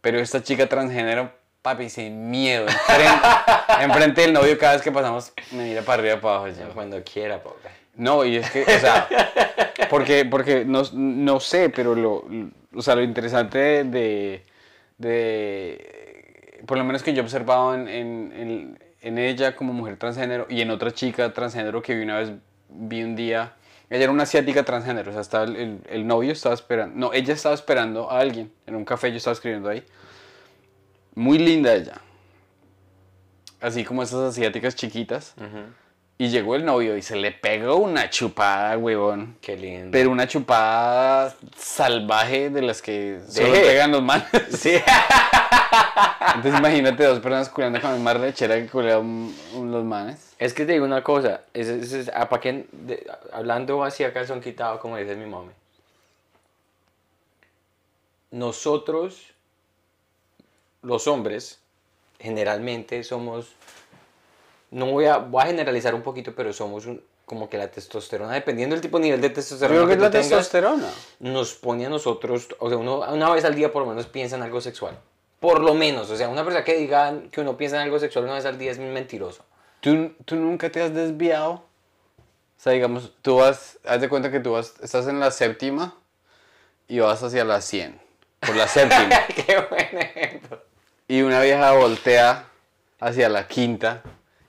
Pero esta chica transgénero, papi, sin miedo, enfrente, enfrente del novio cada vez que pasamos, me mira para arriba, para abajo. yo,
Cuando quiera, pobre.
No, y es que, o sea, porque, porque no, no sé, pero lo, o sea, lo interesante de, de, de- por lo menos que yo he observado en, en, en- en ella como mujer transgénero y en otra chica transgénero que vi una vez, vi un día, ella era una asiática transgénero, o sea, estaba el, el- novio estaba esperando, no, ella estaba esperando a alguien en un café, yo estaba escribiendo ahí, muy linda ella, así como esas asiáticas chiquitas. Y llegó el novio y se le pegó una chupada, huevón.
Qué lindo.
Pero una chupada salvaje de las que se
Deje.
pegan los manes.
Sí.
Entonces imagínate dos personas culeando con la misma lechera que culean los manes.
Es que te digo una cosa, es, es, es- ¿a pa' qué? De- hablando así a calzón quitado, como dice mi mami. Nosotros, los hombres, generalmente somos, no voy a, voy a generalizar un poquito, pero somos un- como que la testosterona, dependiendo del tipo de nivel de testosterona
creo que es
tú
la
tengas,
testosterona.
nos pone a nosotros, o sea, uno una vez al día por lo menos piensa en algo sexual. Por lo menos, o sea, una persona que diga que uno piensa en algo sexual una vez al día es mentiroso.
¿Tú, tú nunca te has desviado. O sea, digamos, tú vas, haz de cuenta que tú vas, estás en la séptima y vas hacia la 100. Por la séptima.
Qué buen ejemplo.
y una vieja voltea hacia la quinta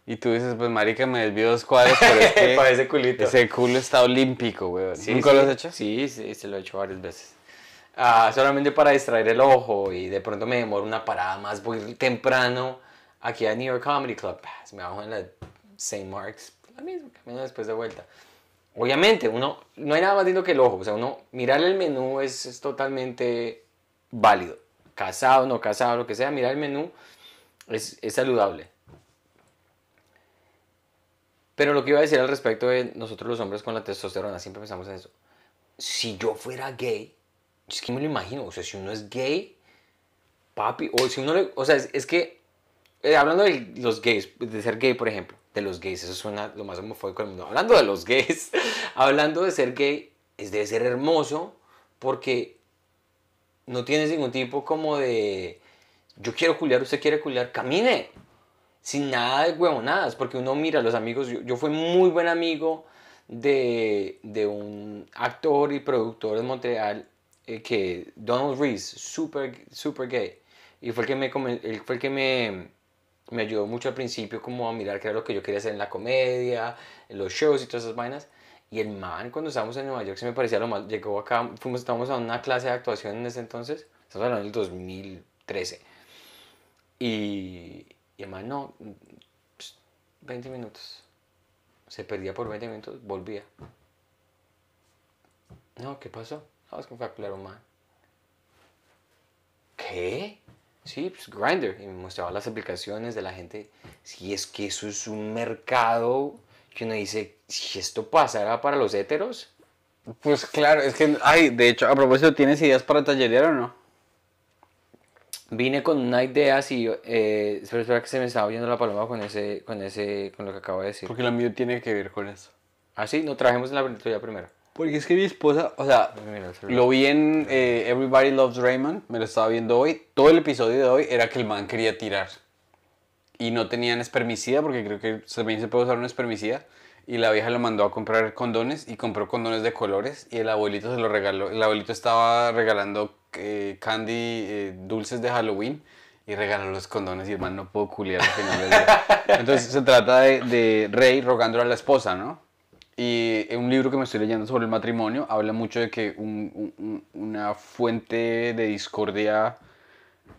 y tú dices, pues marica, me desvío dos cuadros, pero es que
Para ese culito.
ese culo está olímpico, weón.
Sí,
¿Nunca
sí.
lo has hecho?
Sí, sí, se lo he hecho varias veces. Ah, solamente para distraer el ojo y de pronto me demoro una parada más, voy temprano aquí a New York Comedy Club. Me bajo en la St. Mark's, la misma, camino después de vuelta. Obviamente, uno, no hay nada más lindo que el ojo, o sea, uno, mirar el menú es, es totalmente válido. Casado, no casado, lo que sea, mirar el menú es, es saludable. Pero lo que iba a decir al respecto de nosotros los hombres con la testosterona, siempre pensamos en eso. Si yo fuera gay, es que me lo imagino, o sea, si uno es gay, papi, o si uno le, o sea, es, es que, eh, hablando de los gays, de ser gay, por ejemplo, de los gays, eso suena lo más homofóbico del mundo. Hablando de los gays, hablando de ser gay, es debe ser hermoso porque no tienes ningún tipo como de, yo quiero culiar, usted quiere culiar, camine sin nada de huevonadas, porque uno mira a los amigos, yo, yo fui muy buen amigo de, de un actor y productor de Montreal, eh, que Donald Reese, super, super gay, y fue el que, me, fue el que me, me ayudó mucho al principio como a mirar qué era lo que yo quería hacer en la comedia, en los shows y todas esas vainas, y el man cuando estábamos en Nueva York se me parecía lo más, llegó acá, fuimos, estábamos a una clase de actuación en ese entonces, estamos hablando del 2013, y, y además, no, pss, 20 minutos. Se perdía por 20 minutos, volvía. No, ¿qué pasó? No, es que fue a un man. ¿Qué? Sí, pues Grindr. Y me mostraba las aplicaciones de la gente. Si es que eso es un mercado que uno dice, si esto pasara para los héteros,
Pues claro, es que, ay, de hecho, a propósito, ¿tienes ideas para tallerear o no?
Vine con una idea así, eh, espera, espera que se me estaba oyendo la paloma con ese, con ese, con lo que acabo de decir.
Porque lo mío tiene que ver con eso.
Ah, sí, no trajemos la tuya primero.
Porque es que mi esposa, o sea,
Mira
lo vi en eh, Everybody Loves Raymond, me lo estaba viendo hoy. Todo el episodio de hoy era que el man quería tirar. Y no tenían espermicida, porque creo que también se puede usar un espermicida. Y la vieja lo mandó a comprar condones y compró condones de colores. Y el abuelito se lo regaló. El abuelito estaba regalando eh, candy, eh, dulces de Halloween. Y regaló los condones y el man no pudo culiar al final del día. Entonces se trata de, de Rey rogándole a la esposa, ¿no? Y en un libro que me estoy leyendo sobre el matrimonio habla mucho de que un- un- un- una fuente de discordia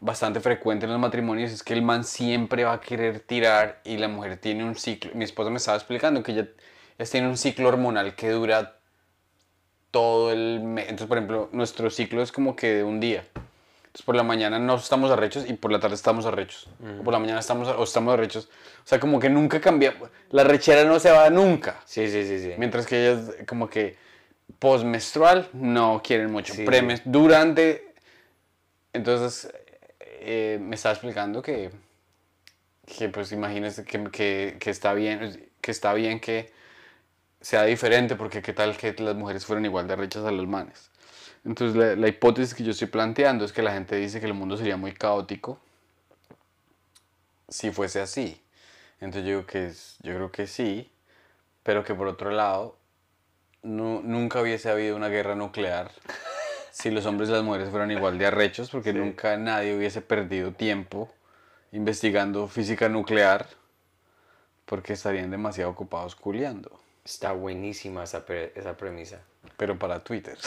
bastante frecuente en los matrimonios es que el man siempre va a querer tirar y la mujer tiene un ciclo. Mi esposa me estaba explicando que ella, ella tiene un ciclo hormonal que dura todo el mes. Entonces, por ejemplo, nuestro ciclo es como que de un día. Entonces, por la mañana no estamos arrechos y por la tarde estamos arrechos. O por la mañana estamos, o estamos arrechos. O sea, como que nunca cambia. La rechera no se va nunca.
Sí, sí, sí, sí.
Mientras que ellas, como que postmenstrual, no quieren mucho.
Sí.
Premes- durante. Entonces, eh, me estaba explicando que. Que, pues, imagínese que, que, que está bien. Que está bien que sea diferente, porque qué tal que las mujeres fueran igual de rechas a los manes. Entonces, la, la hipótesis que yo estoy planteando es que la gente dice que el mundo sería muy caótico si fuese así. Entonces, yo, digo que es- yo creo que sí, pero que por otro lado, no, nunca hubiese habido una guerra nuclear si los hombres y las mujeres fueran igual de arrechos, porque nunca nadie hubiese perdido tiempo investigando física nuclear, porque estarían demasiado ocupados culiando.
Está buenísima esa, pre- esa premisa.
Pero para Twitter.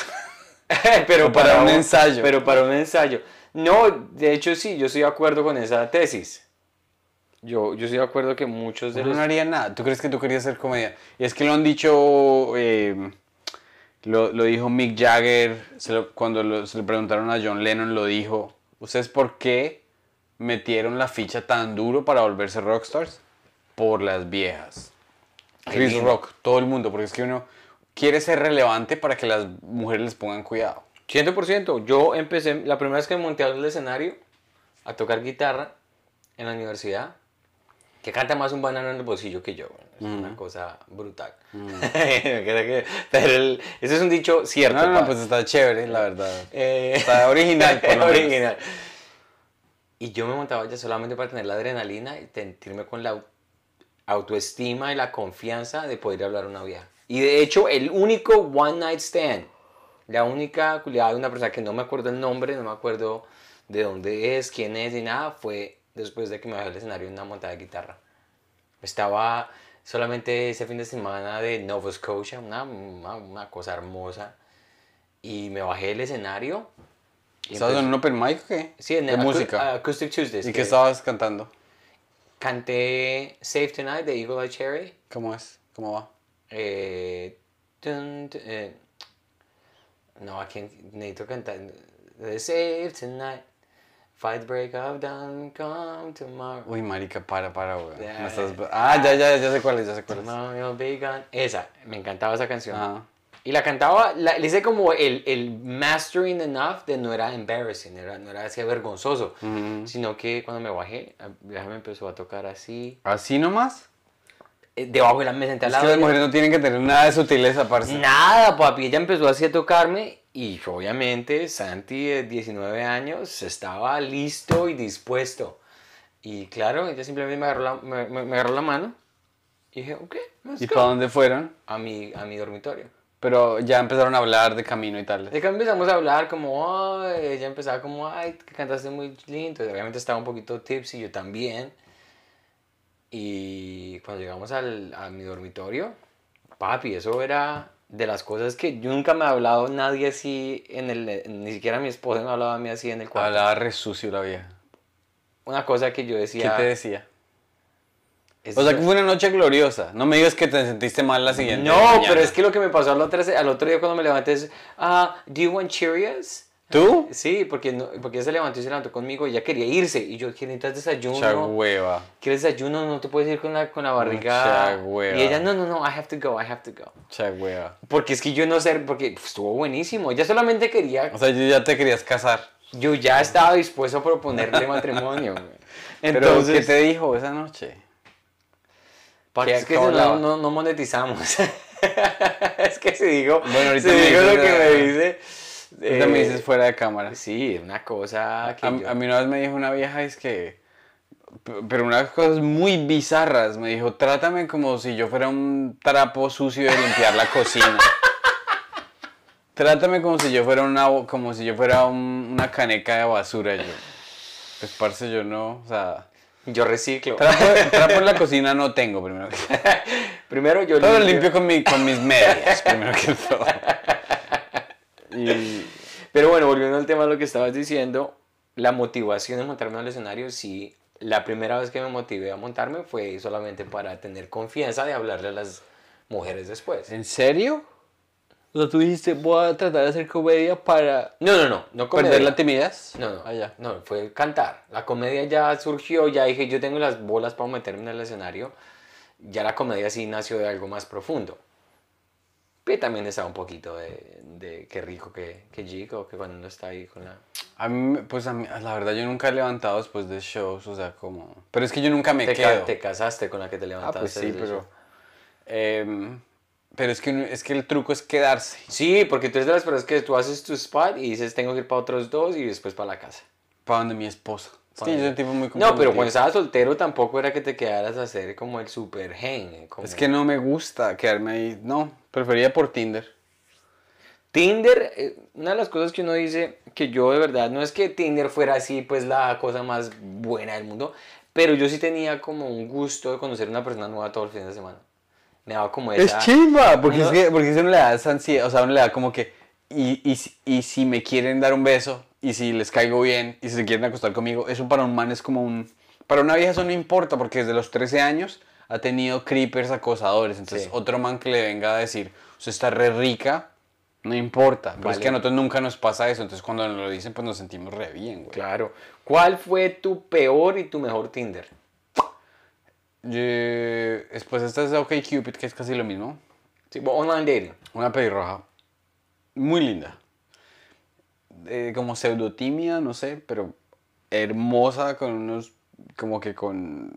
pero
para un ensayo.
Pero para un ensayo. No, de hecho sí, yo estoy de acuerdo con esa tesis. Yo, yo estoy de acuerdo que muchos de los...
no haría nada. ¿Tú crees que tú querías hacer comedia? Y es que lo han dicho, eh, lo, lo dijo Mick Jagger, se lo- cuando lo- se le preguntaron a John Lennon, lo dijo. ¿Ustedes por qué metieron la ficha tan duro para volverse rockstars? Por las viejas. Chris. Rock, todo el mundo, porque es que uno quiere ser relevante para que las mujeres les pongan cuidado.
100%. Yo empecé, la primera vez que me monté al escenario a tocar guitarra en la universidad, que canta más un banano en el bolsillo que yo. Es una cosa brutal. Que- Pero el- ese es un dicho cierto.
No, pues está chévere, la verdad.
Eh,
Está original, por
original. Y yo me montaba ya solamente para tener la adrenalina y sentirme con la autoestima y la confianza de poder hablar a una vieja. Y de hecho, el único one night stand, la única culiada de una persona que no me acuerdo el nombre, no me acuerdo de dónde es, quién es, ni nada, fue después de que me bajé al escenario en una montada de guitarra. Estaba solamente ese fin de semana de Nova Scotia, una, una, una cosa hermosa. Y me bajé del escenario. y
¿Estabas en un open mic o qué?
Sí, en Acu-
música.
Acoustic Tuesdays.
¿Y qué estabas cantando?
Canté Save Tonight de Eagle Eye Cherry.
¿Cómo es? ¿Cómo va?
Eh, tun, tun, eh, no, aquí necesito cantar. Save Tonight. Fight break of dawn, come tomorrow.
Uy, marica, para, para, weón. Me estás-. Ah, ya, ya, ya sé cuál es, ya sé cuál es.
Tomorrow you'll be gone. Esa, me encantaba esa canción.
Ajá.
Y la cantaba, la, le hice como el, el mastering enough de no era embarrassing, era, no era así vergonzoso,
Ujú.
sino que cuando me bajé, ya me empezó a tocar así.
¿Así nomás?
Eh, Debajo de la mesa, senté al
Es
lado
que
de
las mujeres no tienen que tener nada de sutileza, parce.
Nada, papi, ella empezó así a tocarme y obviamente Santi de 19 años estaba listo y dispuesto. Y claro, ella simplemente me agarró la, me, me- me agarró la mano y dije, ok, let's
¿Y
go".
para dónde fueron?
a mi, a mi dormitorio.
Pero ya empezaron a hablar de camino y tal.
De que empezamos a hablar como, ay, ella empezaba como, ay, que cantaste muy lindo. Y obviamente estaba un poquito tipsy, yo también. Y cuando llegamos al, a mi dormitorio, papi, eso era de las cosas que yo nunca me ha hablado nadie así en el, ni siquiera mi esposa me hablaba a mí así en el cuarto.
Hablaba re sucio la vieja.
Una cosa que yo
¿Qué
decía.
te decía? O sea que fue una noche gloriosa. No me digas que te sentiste mal la siguiente
No,
mañana.
pero es que lo que me pasó al otro, al otro día cuando me levanté es, ah, do you want Cheerios?
¿Tú?
Sí, porque, no, porque ella se levantó y se levantó conmigo y ella quería irse. Y yo, ¿quieres desayuno?
Chagüeva.
¿Quieres desayuno? No te puedes ir con la, con la barriga.
Mucha hueva.
Y ella, no, no, no, I have to go, I have to go.
Chagüeva.
Porque es que yo no sé, porque pues, estuvo buenísimo. Ella solamente quería,
O sea, yo ya te querías casar.
yo ya estaba dispuesto a proponerle matrimonio. güey.
Pero,
Entonces,
¿qué te dijo esa noche?
Parce,
¿Qué-
es que
qué
no, no, no monetizamos. es que si digo,
Bueno, ahorita
si
me
digo lo que me dice.
Ahorita me
eh,
dices fuera de cámara.
Sí, una cosa que
A,
yo-
a mí una vez me dijo una vieja, es que... Pero unas cosas muy bizarras. Me dijo, trátame como si yo fuera un trapo sucio de limpiar la cocina. Trátame como si yo fuera una, como si yo fuera un- una caneca de basura. Yo, pues parce, yo no, o sea...
yo reciclo.
Trapo, trapo en la cocina no tengo, primero que
Primero yo
Todo lo limpio con, mi, con mis medias, primero que todo. Y...
Pero bueno, volviendo al tema de lo que estabas diciendo, la motivación de montarme al escenario, sí, la primera vez que me motivé a montarme fue solamente para tener confianza de hablarle a las mujeres después.
¿En serio? O sea, tú dijiste, voy a tratar de hacer comedia para
No, no, no, no comedia.
perder la timidez.
No, no,
Ah, ya.
no, fue cantar. La comedia ya surgió, ya dije, yo tengo las bolas para meterme en el escenario. Ya la comedia sí nació de algo más profundo. Pero también estaba un poquito de, de qué rico que, que chico, que cuando uno está ahí con la...
A mí, pues a mí, la verdad, yo nunca he levantado después de shows, o sea, como... Pero es que yo nunca me
Te, ca-
quedo.
te casaste con la que te
ah,
levantaste.
pues sí, pero...
eso.
Pero es que, es que el truco es quedarse.
Sí, porque tú eres de las personas que tú haces tu spot y dices tengo que ir para otros dos y después para la casa.
Para donde mi esposa. Es que yo soy un tipo muy
No, pero cuando estabas soltero tampoco era que te quedaras a hacer como el super gen. como-
Es que no me gusta quedarme ahí. No, prefería por Tinder.
Tinder, eh, una de las cosas que uno dice que yo de verdad, no es que Tinder fuera así pues la cosa más buena del mundo, pero yo sí tenía como un gusto de conocer una persona nueva todo el fin de semana. Me daba como esa...
Es chimba, porque, es que, porque eso no le da esa ansiedad, o sea, uno le da como que, y, y, y si me quieren dar un beso, y si les caigo bien, y si se quieren acostar conmigo, eso para un man es como un, para una vieja eso no importa, porque desde los 13 años ha tenido creepers acosadores, entonces
Sí.
otro man que le venga a decir, usted está re rica, No importa, pero es
Vale.
que a nosotros nunca nos pasa eso, entonces cuando nos lo dicen pues nos sentimos re bien, güey.
Claro. ¿Cuál fue tu peor y tu mejor Tinder?
Después esta es OkCupid, que es casi lo mismo.
Sí, online dating.
Una pelirroja. Muy linda. Eh, como pseudo tímida, no sé, pero hermosa con unos, como que con...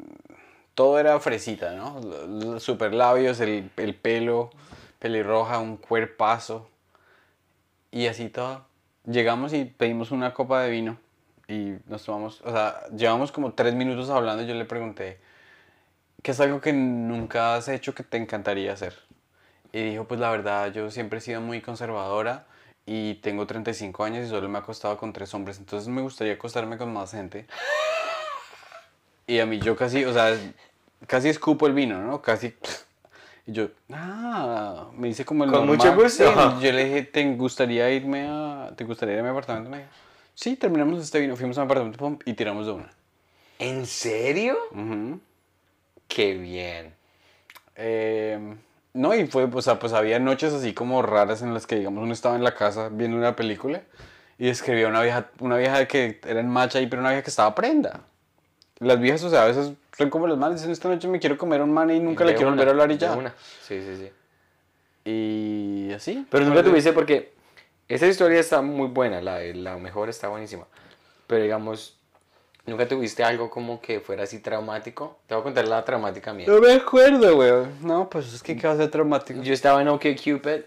Todo era fresita, ¿no? Super labios, el, el pelo, pelirroja, un cuerpazo. Y así todo. Llegamos y pedimos una copa de vino. Y nos tomamos, o sea, llevamos como tres minutos hablando y yo le pregunté, ¿qué es algo que nunca has hecho que te encantaría hacer? Y dijo, pues la verdad, yo siempre he sido muy conservadora y tengo 35 años y solo me he acostado con tres hombres, entonces me gustaría acostarme con más gente. Y a mí yo casi, o sea, casi escupo el vino, ¿no? Casi... Y yo, ah, me dice como el
Con
normal.
mucho gusto.
Sí, yo le dije, ¿te gustaría irme a, ¿te gustaría ir a mi apartamento? Me dijo, sí, terminamos este vino, fuimos a mi apartamento pum, y tiramos de una.
¿En serio?
Ujú.
Qué bien.
Eh, no, y fue, o sea, pues había noches así como raras en las que, digamos, uno estaba en la casa viendo una película y escribía una vieja, una vieja que era en macha ahí, pero una vieja que estaba prenda. Las viejas, o sea, a veces son como los manes, dicen, esta noche me quiero comer a un man y nunca le quiero volver a hablar y ya.
una. Sí, sí, sí.
Y así.
Pero nunca tuviste porque esa historia está muy buena, la, la mejor está buenísima. Pero digamos, nunca tuviste algo como que fuera así traumático. Te voy a contar la traumática mía.
No me acuerdo, güey. No, pues es que qué va a ser traumático.
Yo estaba en OkCupid.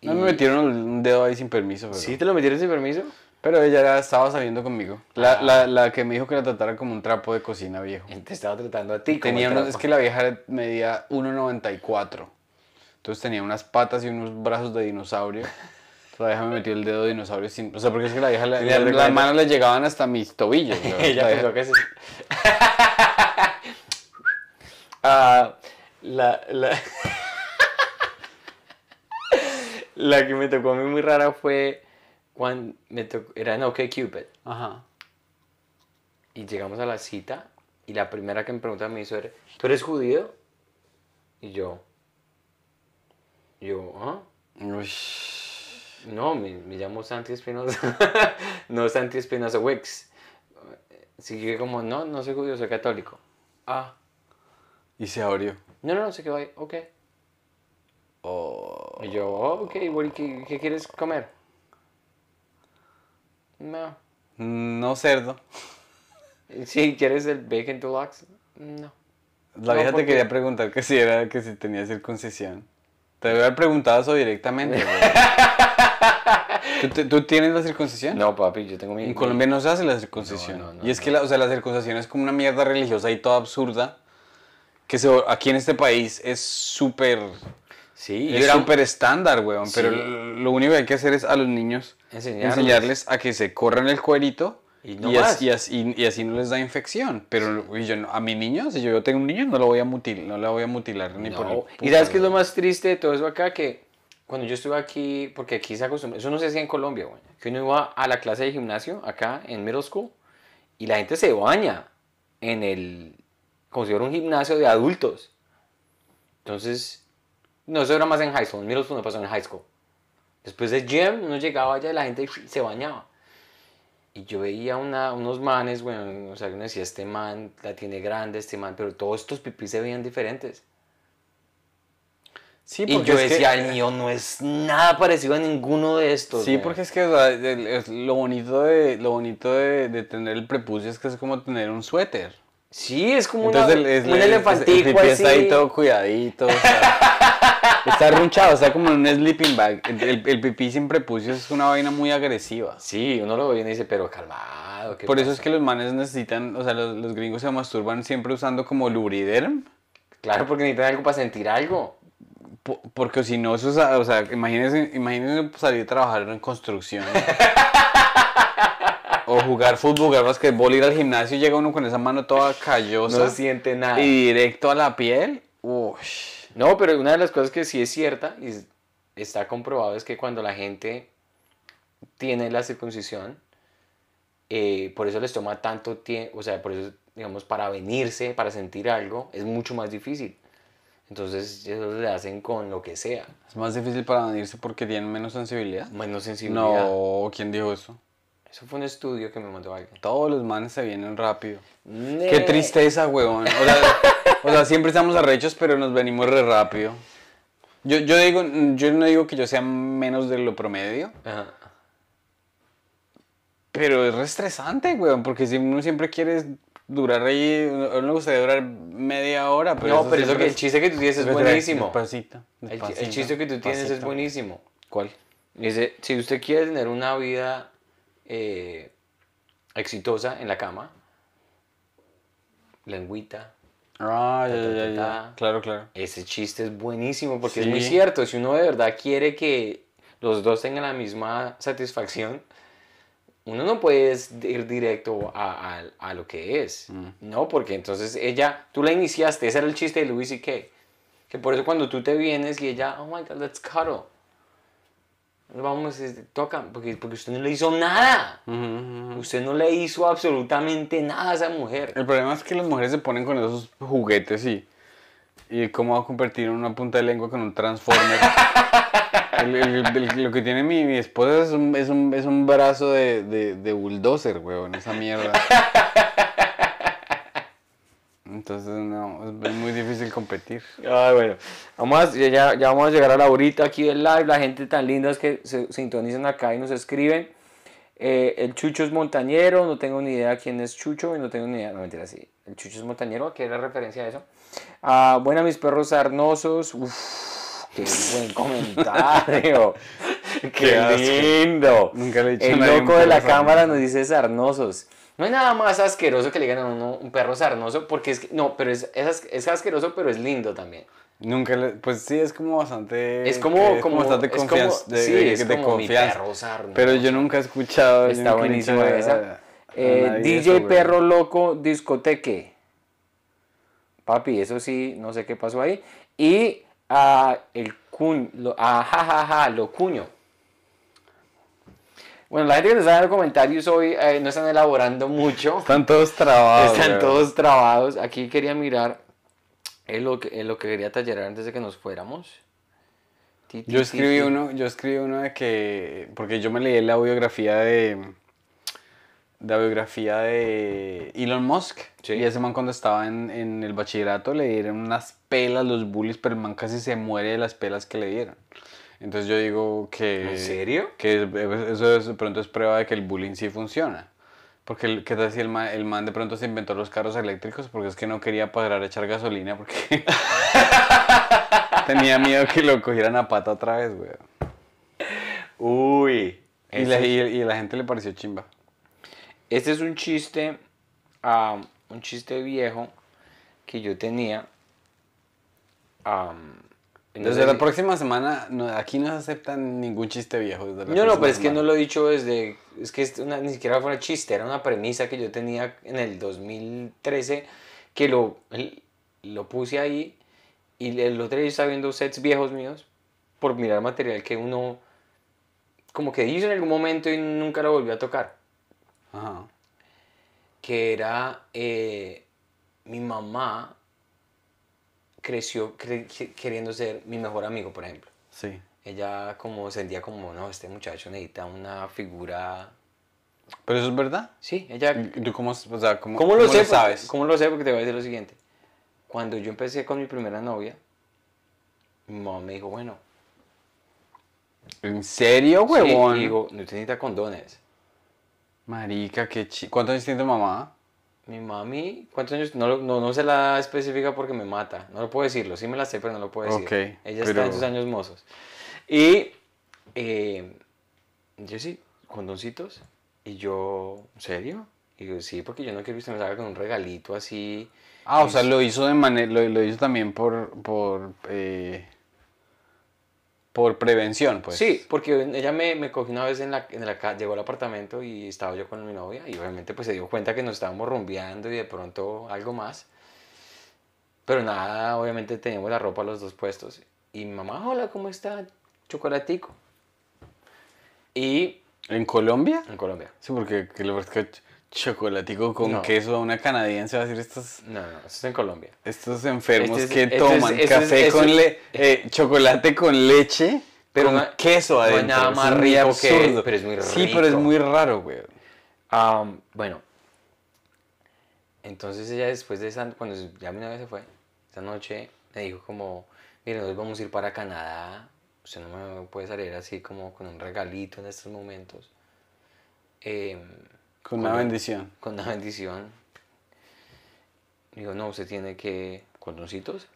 y-
No me metieron un dedo ahí sin permiso, pero...
¿Sí te lo metieron sin permiso?
Pero ella era- estaba saliendo conmigo. La,
Ah.
la, la que me dijo que la tratara como un trapo de cocina viejo.
Te estaba tratando a ti. como
Tenía unos-
trapo.
es que la vieja medía 1,94. Entonces tenía unas patas y unos brazos de dinosaurio. La vieja me metió el dedo de dinosaurio sin... O sea, porque es que la vieja... la- las manos le llegaban hasta mis tobillos.
Ella
La vieja-
pensó que sí. Ah, la, la... la que me tocó a mí muy rara fue cuando me tocó, era en OkCupid
Ajá.
y llegamos a la cita y la primera que me pregunta me hizo era, ¿tú eres judío? Y yo, yo, ¿ah?
Uy.
No, me, me llamo Santi Espinosa. no Santi Espinosa Wicks. Así que como, no, no soy judío, soy católico. Ah,
Y se abrió.
no, no, no, se quedó ahí, ok.
Oh.
Y yo, oh, ok, what- ¿qué, ¿qué quieres comer? No.
No cerdo.
Si quieres el bacon deluxe, no.
La vieja te quería preguntar que si era que si tenía circuncisión. Te debe haber preguntado eso directamente. ¿Tú, tú tienes la circuncisión?
No, papi, yo tengo mi...
En Colombia no se hace la circuncisión.
No, no, no,
y es
no.
que la, o sea, la circuncisión es como una mierda religiosa y toda absurda. Que se, aquí en este país es súper
Sí,
es súper estándar, weón. Pero
Sí.
lo lo único que hay que hacer es a los niños
Enseñarles.
enseñarles a que se corran el cuerito
Y
y,
no
as-
más.
y así, y así no les da infección. Pero uy, yo no- a mi niño, si yo tengo un niño, no lo voy a mutilar, no lo voy a mutilar ni por el
No. Y sabes qué es lo más triste de todo eso acá, que cuando yo estuve aquí, porque aquí se acostumbra, eso no se hacía en Colombia, güey, que uno iba a la clase de gimnasio acá en middle school y la gente se baña en el, como si fuera un gimnasio de adultos. Entonces, no, eso era más en high school, en middle school no pasó en high school. Después de gym, uno llegaba allá y la gente se bañaba. Y yo veía una, unos manes, bueno, o sea, uno decía, este man la tiene grande, este man, pero todos estos pipis se veían diferentes.
Sí,
Y yo
es que-
decía, el mío no es nada parecido a ninguno de estos.
Sí,
güey".
porque es que o sea, el- es- lo bonito de lo bonito de, de tener el prepucio es que es como tener un suéter.
Sí, es como
Entonces
una,
el, es-
un
el- el
elefantico
pipí
así.
está ahí todo cuidadito. o sea, está runchado, está como en un sleeping bag. El, el, el pipí sin prepucio es una vaina muy agresiva.
Sí, uno lo ve y dice, pero calmado. ¿qué
Por eso es
pasa?".
que los manes necesitan, o sea, los, los gringos se masturban siempre usando como lubriderm.
Claro, porque necesitan algo para sentir algo.
Po- Porque si no, eso es, o sea, imagínense, imagínense salir a trabajar en construcción. o jugar fútbol, jugar basquetbol, ir al gimnasio y llega uno con esa mano toda callosa.
No siente nada.
y directo a la piel. Uy.
No, pero una de las cosas que sí es cierta y es- está comprobado es que cuando la gente tiene la circuncisión, eh, por eso les toma tanto tiempo, o sea, por eso, digamos, para venirse, para sentir algo, es mucho más difícil. Entonces ellos le hacen con lo que sea.
Es más difícil para venirse porque tienen menos sensibilidad.
Menos sensibilidad.
No, ¿quién dijo eso?
Eso fue un estudio que me mandó alguien.
Todos los manes se vienen rápido. Qué tristeza, huevón. O sea, o sea, siempre estamos arrechos, pero nos venimos re rápido. Yo, yo digo, yo no digo que yo sea menos de lo promedio,
Ajá.
pero es re estresante, huevón, porque si uno siempre quiere durar ahí, a uno le gustaría durar media hora, pero
no, pero eso que el chiste que tú tienes es buenísimo.
Despacito,
El,
despacito,
el chiste que tú tienes es
despacito.
buenísimo.
¿Cuál?
Dice, si usted quiere tener una vida eh, exitosa en la cama, lengüita,
Ah, ya,
Ta, ta,
ya,
ta,
ya,
ta.
Claro, claro.
ese chiste es buenísimo porque es
Sí.
muy cierto. Si uno de verdad quiere que los dos tengan la misma satisfacción, uno no puede ir directo a, a- a lo que es.
Mm.
No, porque entonces ella, tú la iniciaste, ese era el chiste de Louis C.K. Que por eso cuando tú te vienes y ella, oh my god, let's cuddle. Vamos, este, toca, porque, porque usted no le hizo nada. Usted no le hizo absolutamente nada a esa mujer.
El problema es que las mujeres se ponen con esos juguetes y. ¿Y cómo va a convertir una punta de lengua con un transformer? El- el- el- lo que tiene mi, mi esposa es un, es un, es un brazo de, de, de bulldozer, weón, esa mierda. Entonces, no, es, es muy difícil competir.
Ay, bueno, vamos a- ya, ya vamos a llegar a la horita aquí del live. La gente tan linda es que se sintonizan acá y nos escriben. Eh, el Chucho es montañero, no tengo ni idea quién es Chucho y no tengo ni idea, no mentira, sí. El Chucho es montañero, ¿a qué era referencia a eso? Ah, buena, mis perros sarnosos. Uf, qué buen comentario.
Qué
lindo.
Nunca le he
El loco de la cámara nos dice sarnosos. No hay nada más asqueroso que le digan a uno un perro sarnoso, porque es que, no, pero es, es, es asqueroso, pero es lindo también.
Nunca le, pues sí, es como bastante.
Es como, como,
bastante confianza. de,
sí,
de-
es
de
como mi
confianza.
perro sarnoso.
Pero yo nunca he escuchado.
Está
a-
esa.
a
Eh, DJ
eso, güey.
Perro Loco Discoteque. Papi, eso sí, no sé qué pasó ahí. Y ah, el cuño, lo, ah, ja, ja, ja, lo cuño. Bueno, la gente que nos está dando comentarios hoy eh, no están elaborando mucho.
Están todos trabados.
Están todos trabados. Aquí quería mirar eh, lo, que, eh, lo que quería tallerar antes de que nos fuéramos. Ti, ti,
Yo escribí
ti.
uno, yo escribí uno de que, porque yo me leí la biografía de, la biografía de Elon Musk.
Sí.
Y ese man cuando estaba en, en el bachillerato le dieron unas pelas los bullies, pero el man casi se muere de las pelas que le dieron. Entonces yo digo que...
¿En serio?
Que eso es- de pronto es prueba de que el bullying sí funciona. Porque, el- ¿qué tal si el man, el man de pronto se inventó los carros eléctricos? Porque es que no quería pagar a echar gasolina porque tenía miedo que lo cogieran a pata otra vez, güey.
Uy.
Y, la, y, y la gente le pareció chimba.
Este es un chiste, ah, un chiste viejo que yo tenía. no
Desde la próxima semana, no, aquí no se aceptan ningún chiste viejo. Desde la
No, no, pero es que no lo he dicho desde. Es que es una- ni siquiera fue un chiste, era una premisa que yo tenía en el 2013 que lo, lo puse ahí y el otro día estaba viendo sets viejos míos por mirar material que uno como que hizo en algún momento y nunca lo volvió a tocar.
Ajá.
que era eh, mi mamá creció cre- que- queriendo ser mi mejor amigo, por ejemplo.
Sí.
Ella como sentía como, no, este muchacho necesita una figura...
¿Pero eso es verdad?
Sí, ella...
¿Y tú cómo, o sea, cómo,
¿Cómo lo sé? Porque-
sabes?
¿Cómo lo sé? Porque te voy a decir lo siguiente. Cuando yo empecé con mi primera novia, mi mamá me dijo, bueno,
¿En serio,
sí,
huevón?
y digo, no te necesita condones.
Marica, qué chi... ¿Cuántos años tiene tu mamá?
Mi mami, ¿cuántos años? No, lo- no, no se la especifica porque me mata. No lo puedo decirlo. Sí me la sé, pero no lo puedo decir.
Ok,
Ella está en sus años mozos. Y eh, yo sí, condoncitos. Y yo, ¿en serio? Y yo, sí, porque yo no quiero que usted me salga con un regalito así.
Ah, o sea, lo hizo de manera, lo, lo hizo también por, por, eh, por prevención, pues.
Sí, porque ella me, me cogió una vez en la, en la llegó al apartamento y estaba yo con mi novia y obviamente pues se dio cuenta que nos estábamos rumbeando y de pronto algo más. Pero nada, obviamente teníamos la ropa los dos puestos. Y mi mamá, hola, ¿cómo está? Chocolatico. Y
¿En Colombia?
en Colombia.
Sí, porque que Chocolatico con
No.
queso a una canadiense va a decir estos,
No, no, eso es en Colombia.
estos enfermos
Este es-
que
este es-
toman
este es-
café
este
con le, eh, chocolate con leche,
Pero
con queso
no hay
adentro.
nada más
es muy
rico que- pero es muy
Sí, pero es
rico.
muy raro, güey.
Am, bueno, entonces ella después de esa, cuando ya mi novia se fue, esa noche me dijo como, mire, nos vamos a ir para Canadá, usted no me puede salir así como con un regalito en estos momentos. Em,
Con una bendición.
con una bendición. Digo, no, usted tiene que condoncitos.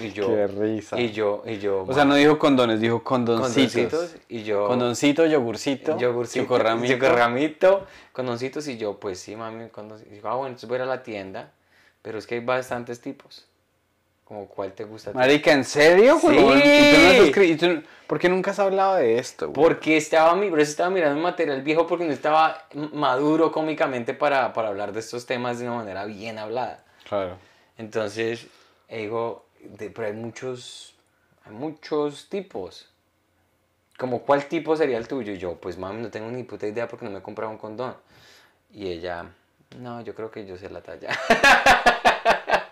Y yo,
Qué risa.
y yo, y yo,
O sea, no dijo condones, dijo condoncitos.
condoncitos, y yo,
Condoncito, yogurcito,
yogurcito,
chocorramito.
chocorramito, condoncitos, y yo, pues sí, mami, condoncitos. Digo, ah, bueno, entonces voy a ir a la tienda, pero es que hay bastantes tipos. Como, ¿cuál te gusta?
Marica, ¿en serio,
Sí.
huevón? ¿Y tú no has escri- y tú- ¿Por qué nunca has hablado de esto, güey?
Porque estaba, mi, por eso estaba mirando un material viejo porque no estaba maduro cómicamente para, para hablar de estos temas de una manera bien hablada.
Claro.
Entonces, eh, digo, de- pero hay muchos, hay muchos tipos. Como, ¿cuál tipo sería el tuyo? Y yo, pues mami, no tengo ni puta idea porque no me he comprado un condón. Y ella, no, yo creo que yo sé la talla.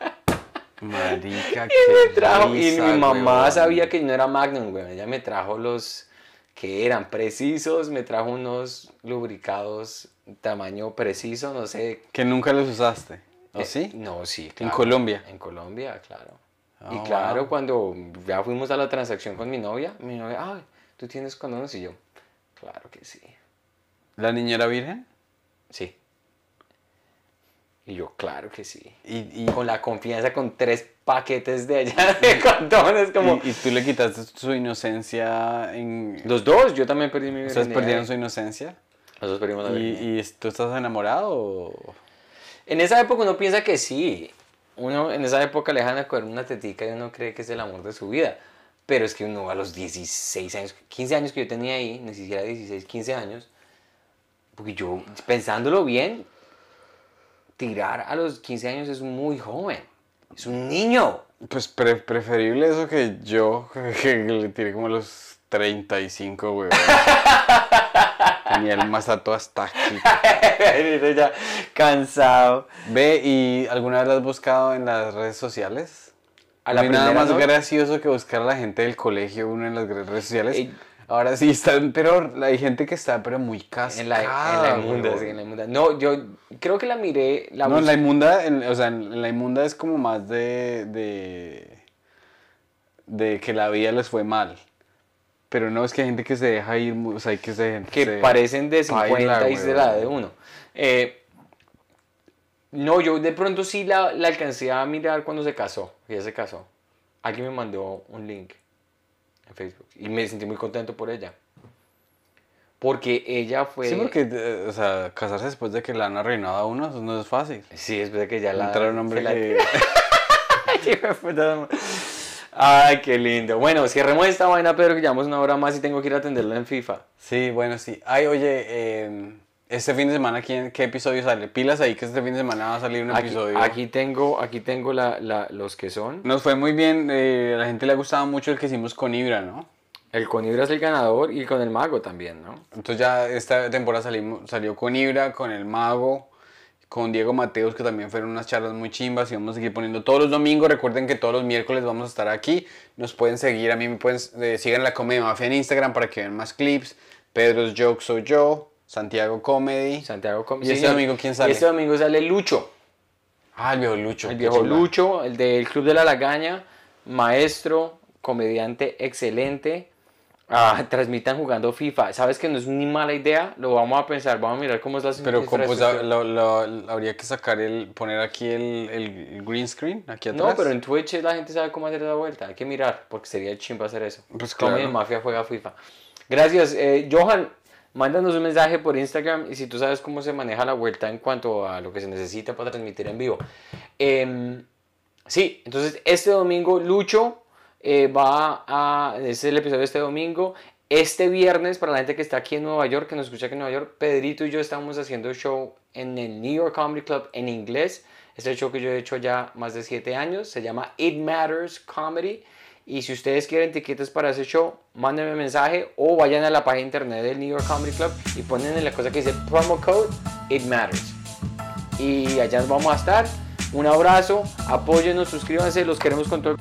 Marica,
y me trajo, y mi mamá sabía que yo no era Magnum, güey. Ella me trajo los que eran precisos, me trajo unos lubricados tamaño preciso, no sé.
Que nunca los usaste. ¿O
Eh,
sí?
No, sí,
¿En
claro.
Colombia?
En Colombia, claro. y
Ah,
claro,
wow.
cuando ya fuimos a la transacción con mi novia, mi novia, ay, ¿tú tienes condones? Y yo, claro que sí.
¿La niña era virgen?
Sí. Y yo, claro que sí.
Y, y,
Con la confianza, con tres paquetes de allá de condones, como...
y- y tú le quitaste su inocencia en...
Los dos, yo también perdí mi
¿Ustedes
virginidad.
perdieron su inocencia?
Los dos perdimos la
¿Y,
virginidad.
y tú estás enamorado o...?
En esa época uno piensa que sí. Uno en esa época le dejan a coger una tetica y uno cree que es el amor de su vida. Pero es que uno a los 16 años, 15 años que yo tenía ahí, ni siquiera 16, 15 años, porque yo, pensándolo bien, tirar a los 15 años es muy joven. Es un niño.
Pues pre- preferible eso que yo, que le tiré como a los 35, güey. Tenía el masato hasta aquí.
Ya cansado.
Ve, ¿y alguna vez lo has buscado en las redes sociales?
A
no
la
hay nada más
no.
gracioso que buscar a la gente del colegio uno en las redes sociales.
Ey.
Ahora sí están, pero hay gente que está pero muy cascada.
En la, en la inmunda,
güey.
sí, en la inmunda. No, yo creo que la miré. La
no, en la inmunda, en- o sea, en la inmunda es como más de, de, de que la vida les fue mal. Pero no, es que hay gente que se deja ir, o sea, hay que se...
que
se-
parecen de
baila,
50 y de la de uno. Eh, no, yo de pronto sí la, la alcancé a mirar cuando se casó. Ella se casó. Alguien me mandó un link en Facebook y me sentí muy contento por ella. Porque ella fue.
Sí, porque, eh, o sea, casarse después de que la han arruinado a uno, eso no es fácil.
Sí, después de que ya la.
Encontrar un hombre
la-
que...
Ay, qué lindo. Bueno, cerremos esta vaina, Pedro, que llevamos una hora más y tengo que ir a atenderlo en FIFA.
Sí, bueno, sí. Ay, oye, eh, este fin de semana, ¿quién, ¿qué episodio sale? Pilas ahí que este fin de semana va a salir un
Aquí,
episodio.
aquí tengo, aquí tengo la, la- los que son.
Nos fue muy bien, eh, a la gente le ha gustado mucho el que hicimos con Ibra, ¿no?
El con Ibra es el ganador y con el mago también, ¿no?
Entonces ya esta temporada salimos, salió con Ibra, con el Mago, con Diego Mateos, que también fueron unas charlas muy chimbas y vamos a seguir poniendo todos los domingos. Recuerden que todos los miércoles vamos a estar aquí. Nos pueden seguir, a mí me pueden, eh, sigan la Comedia Mafia en Instagram para que vean más clips. Pedro's Jokes soy yo, Santiago Comedy.
Santiago Com-
¿Y este
señor.
domingo quién sale?
Este domingo sale Lucho,
Ah, el viejo Lucho.
el viejo. Lucho, el del Club de la Lagaña, maestro, comediante excelente. Ah, transmitan jugando FIFA. ¿Sabes que no es ni mala idea? Lo vamos a pensar, vamos a mirar cómo es la
Pero como, pues, lo- lo- lo- habría que sacar el, poner aquí el, el- green screen, aquí atrás.
No, pero en Twitch la gente sabe cómo hacer esa vuelta. Hay que mirar, porque sería chimba hacer eso.
Pues
Comedy
claro.
Mafia juega FIFA. Gracias. eh, Johan, mándanos un mensaje por Instagram y si tú sabes cómo se maneja la vuelta en cuanto a lo que se necesita para transmitir en vivo. Em, sí, entonces este domingo Lucho eh, va a... Este es el episodio de este domingo. Este viernes, para la gente que está aquí en Nueva York, que nos escucha aquí en Nueva York, Pedrito y yo estamos haciendo show en el New York Comedy Club en inglés. Este show que yo he hecho ya más de siete años se llama It Matters Comedy Y si ustedes quieren tiquetes para ese show, mándenme mensaje o vayan a la página internet del New York Comedy Club y ponen en la cosa que dice promo code It Matters. Y allá vamos a estar. Un abrazo, apóyennos, suscríbanse, los queremos con todo.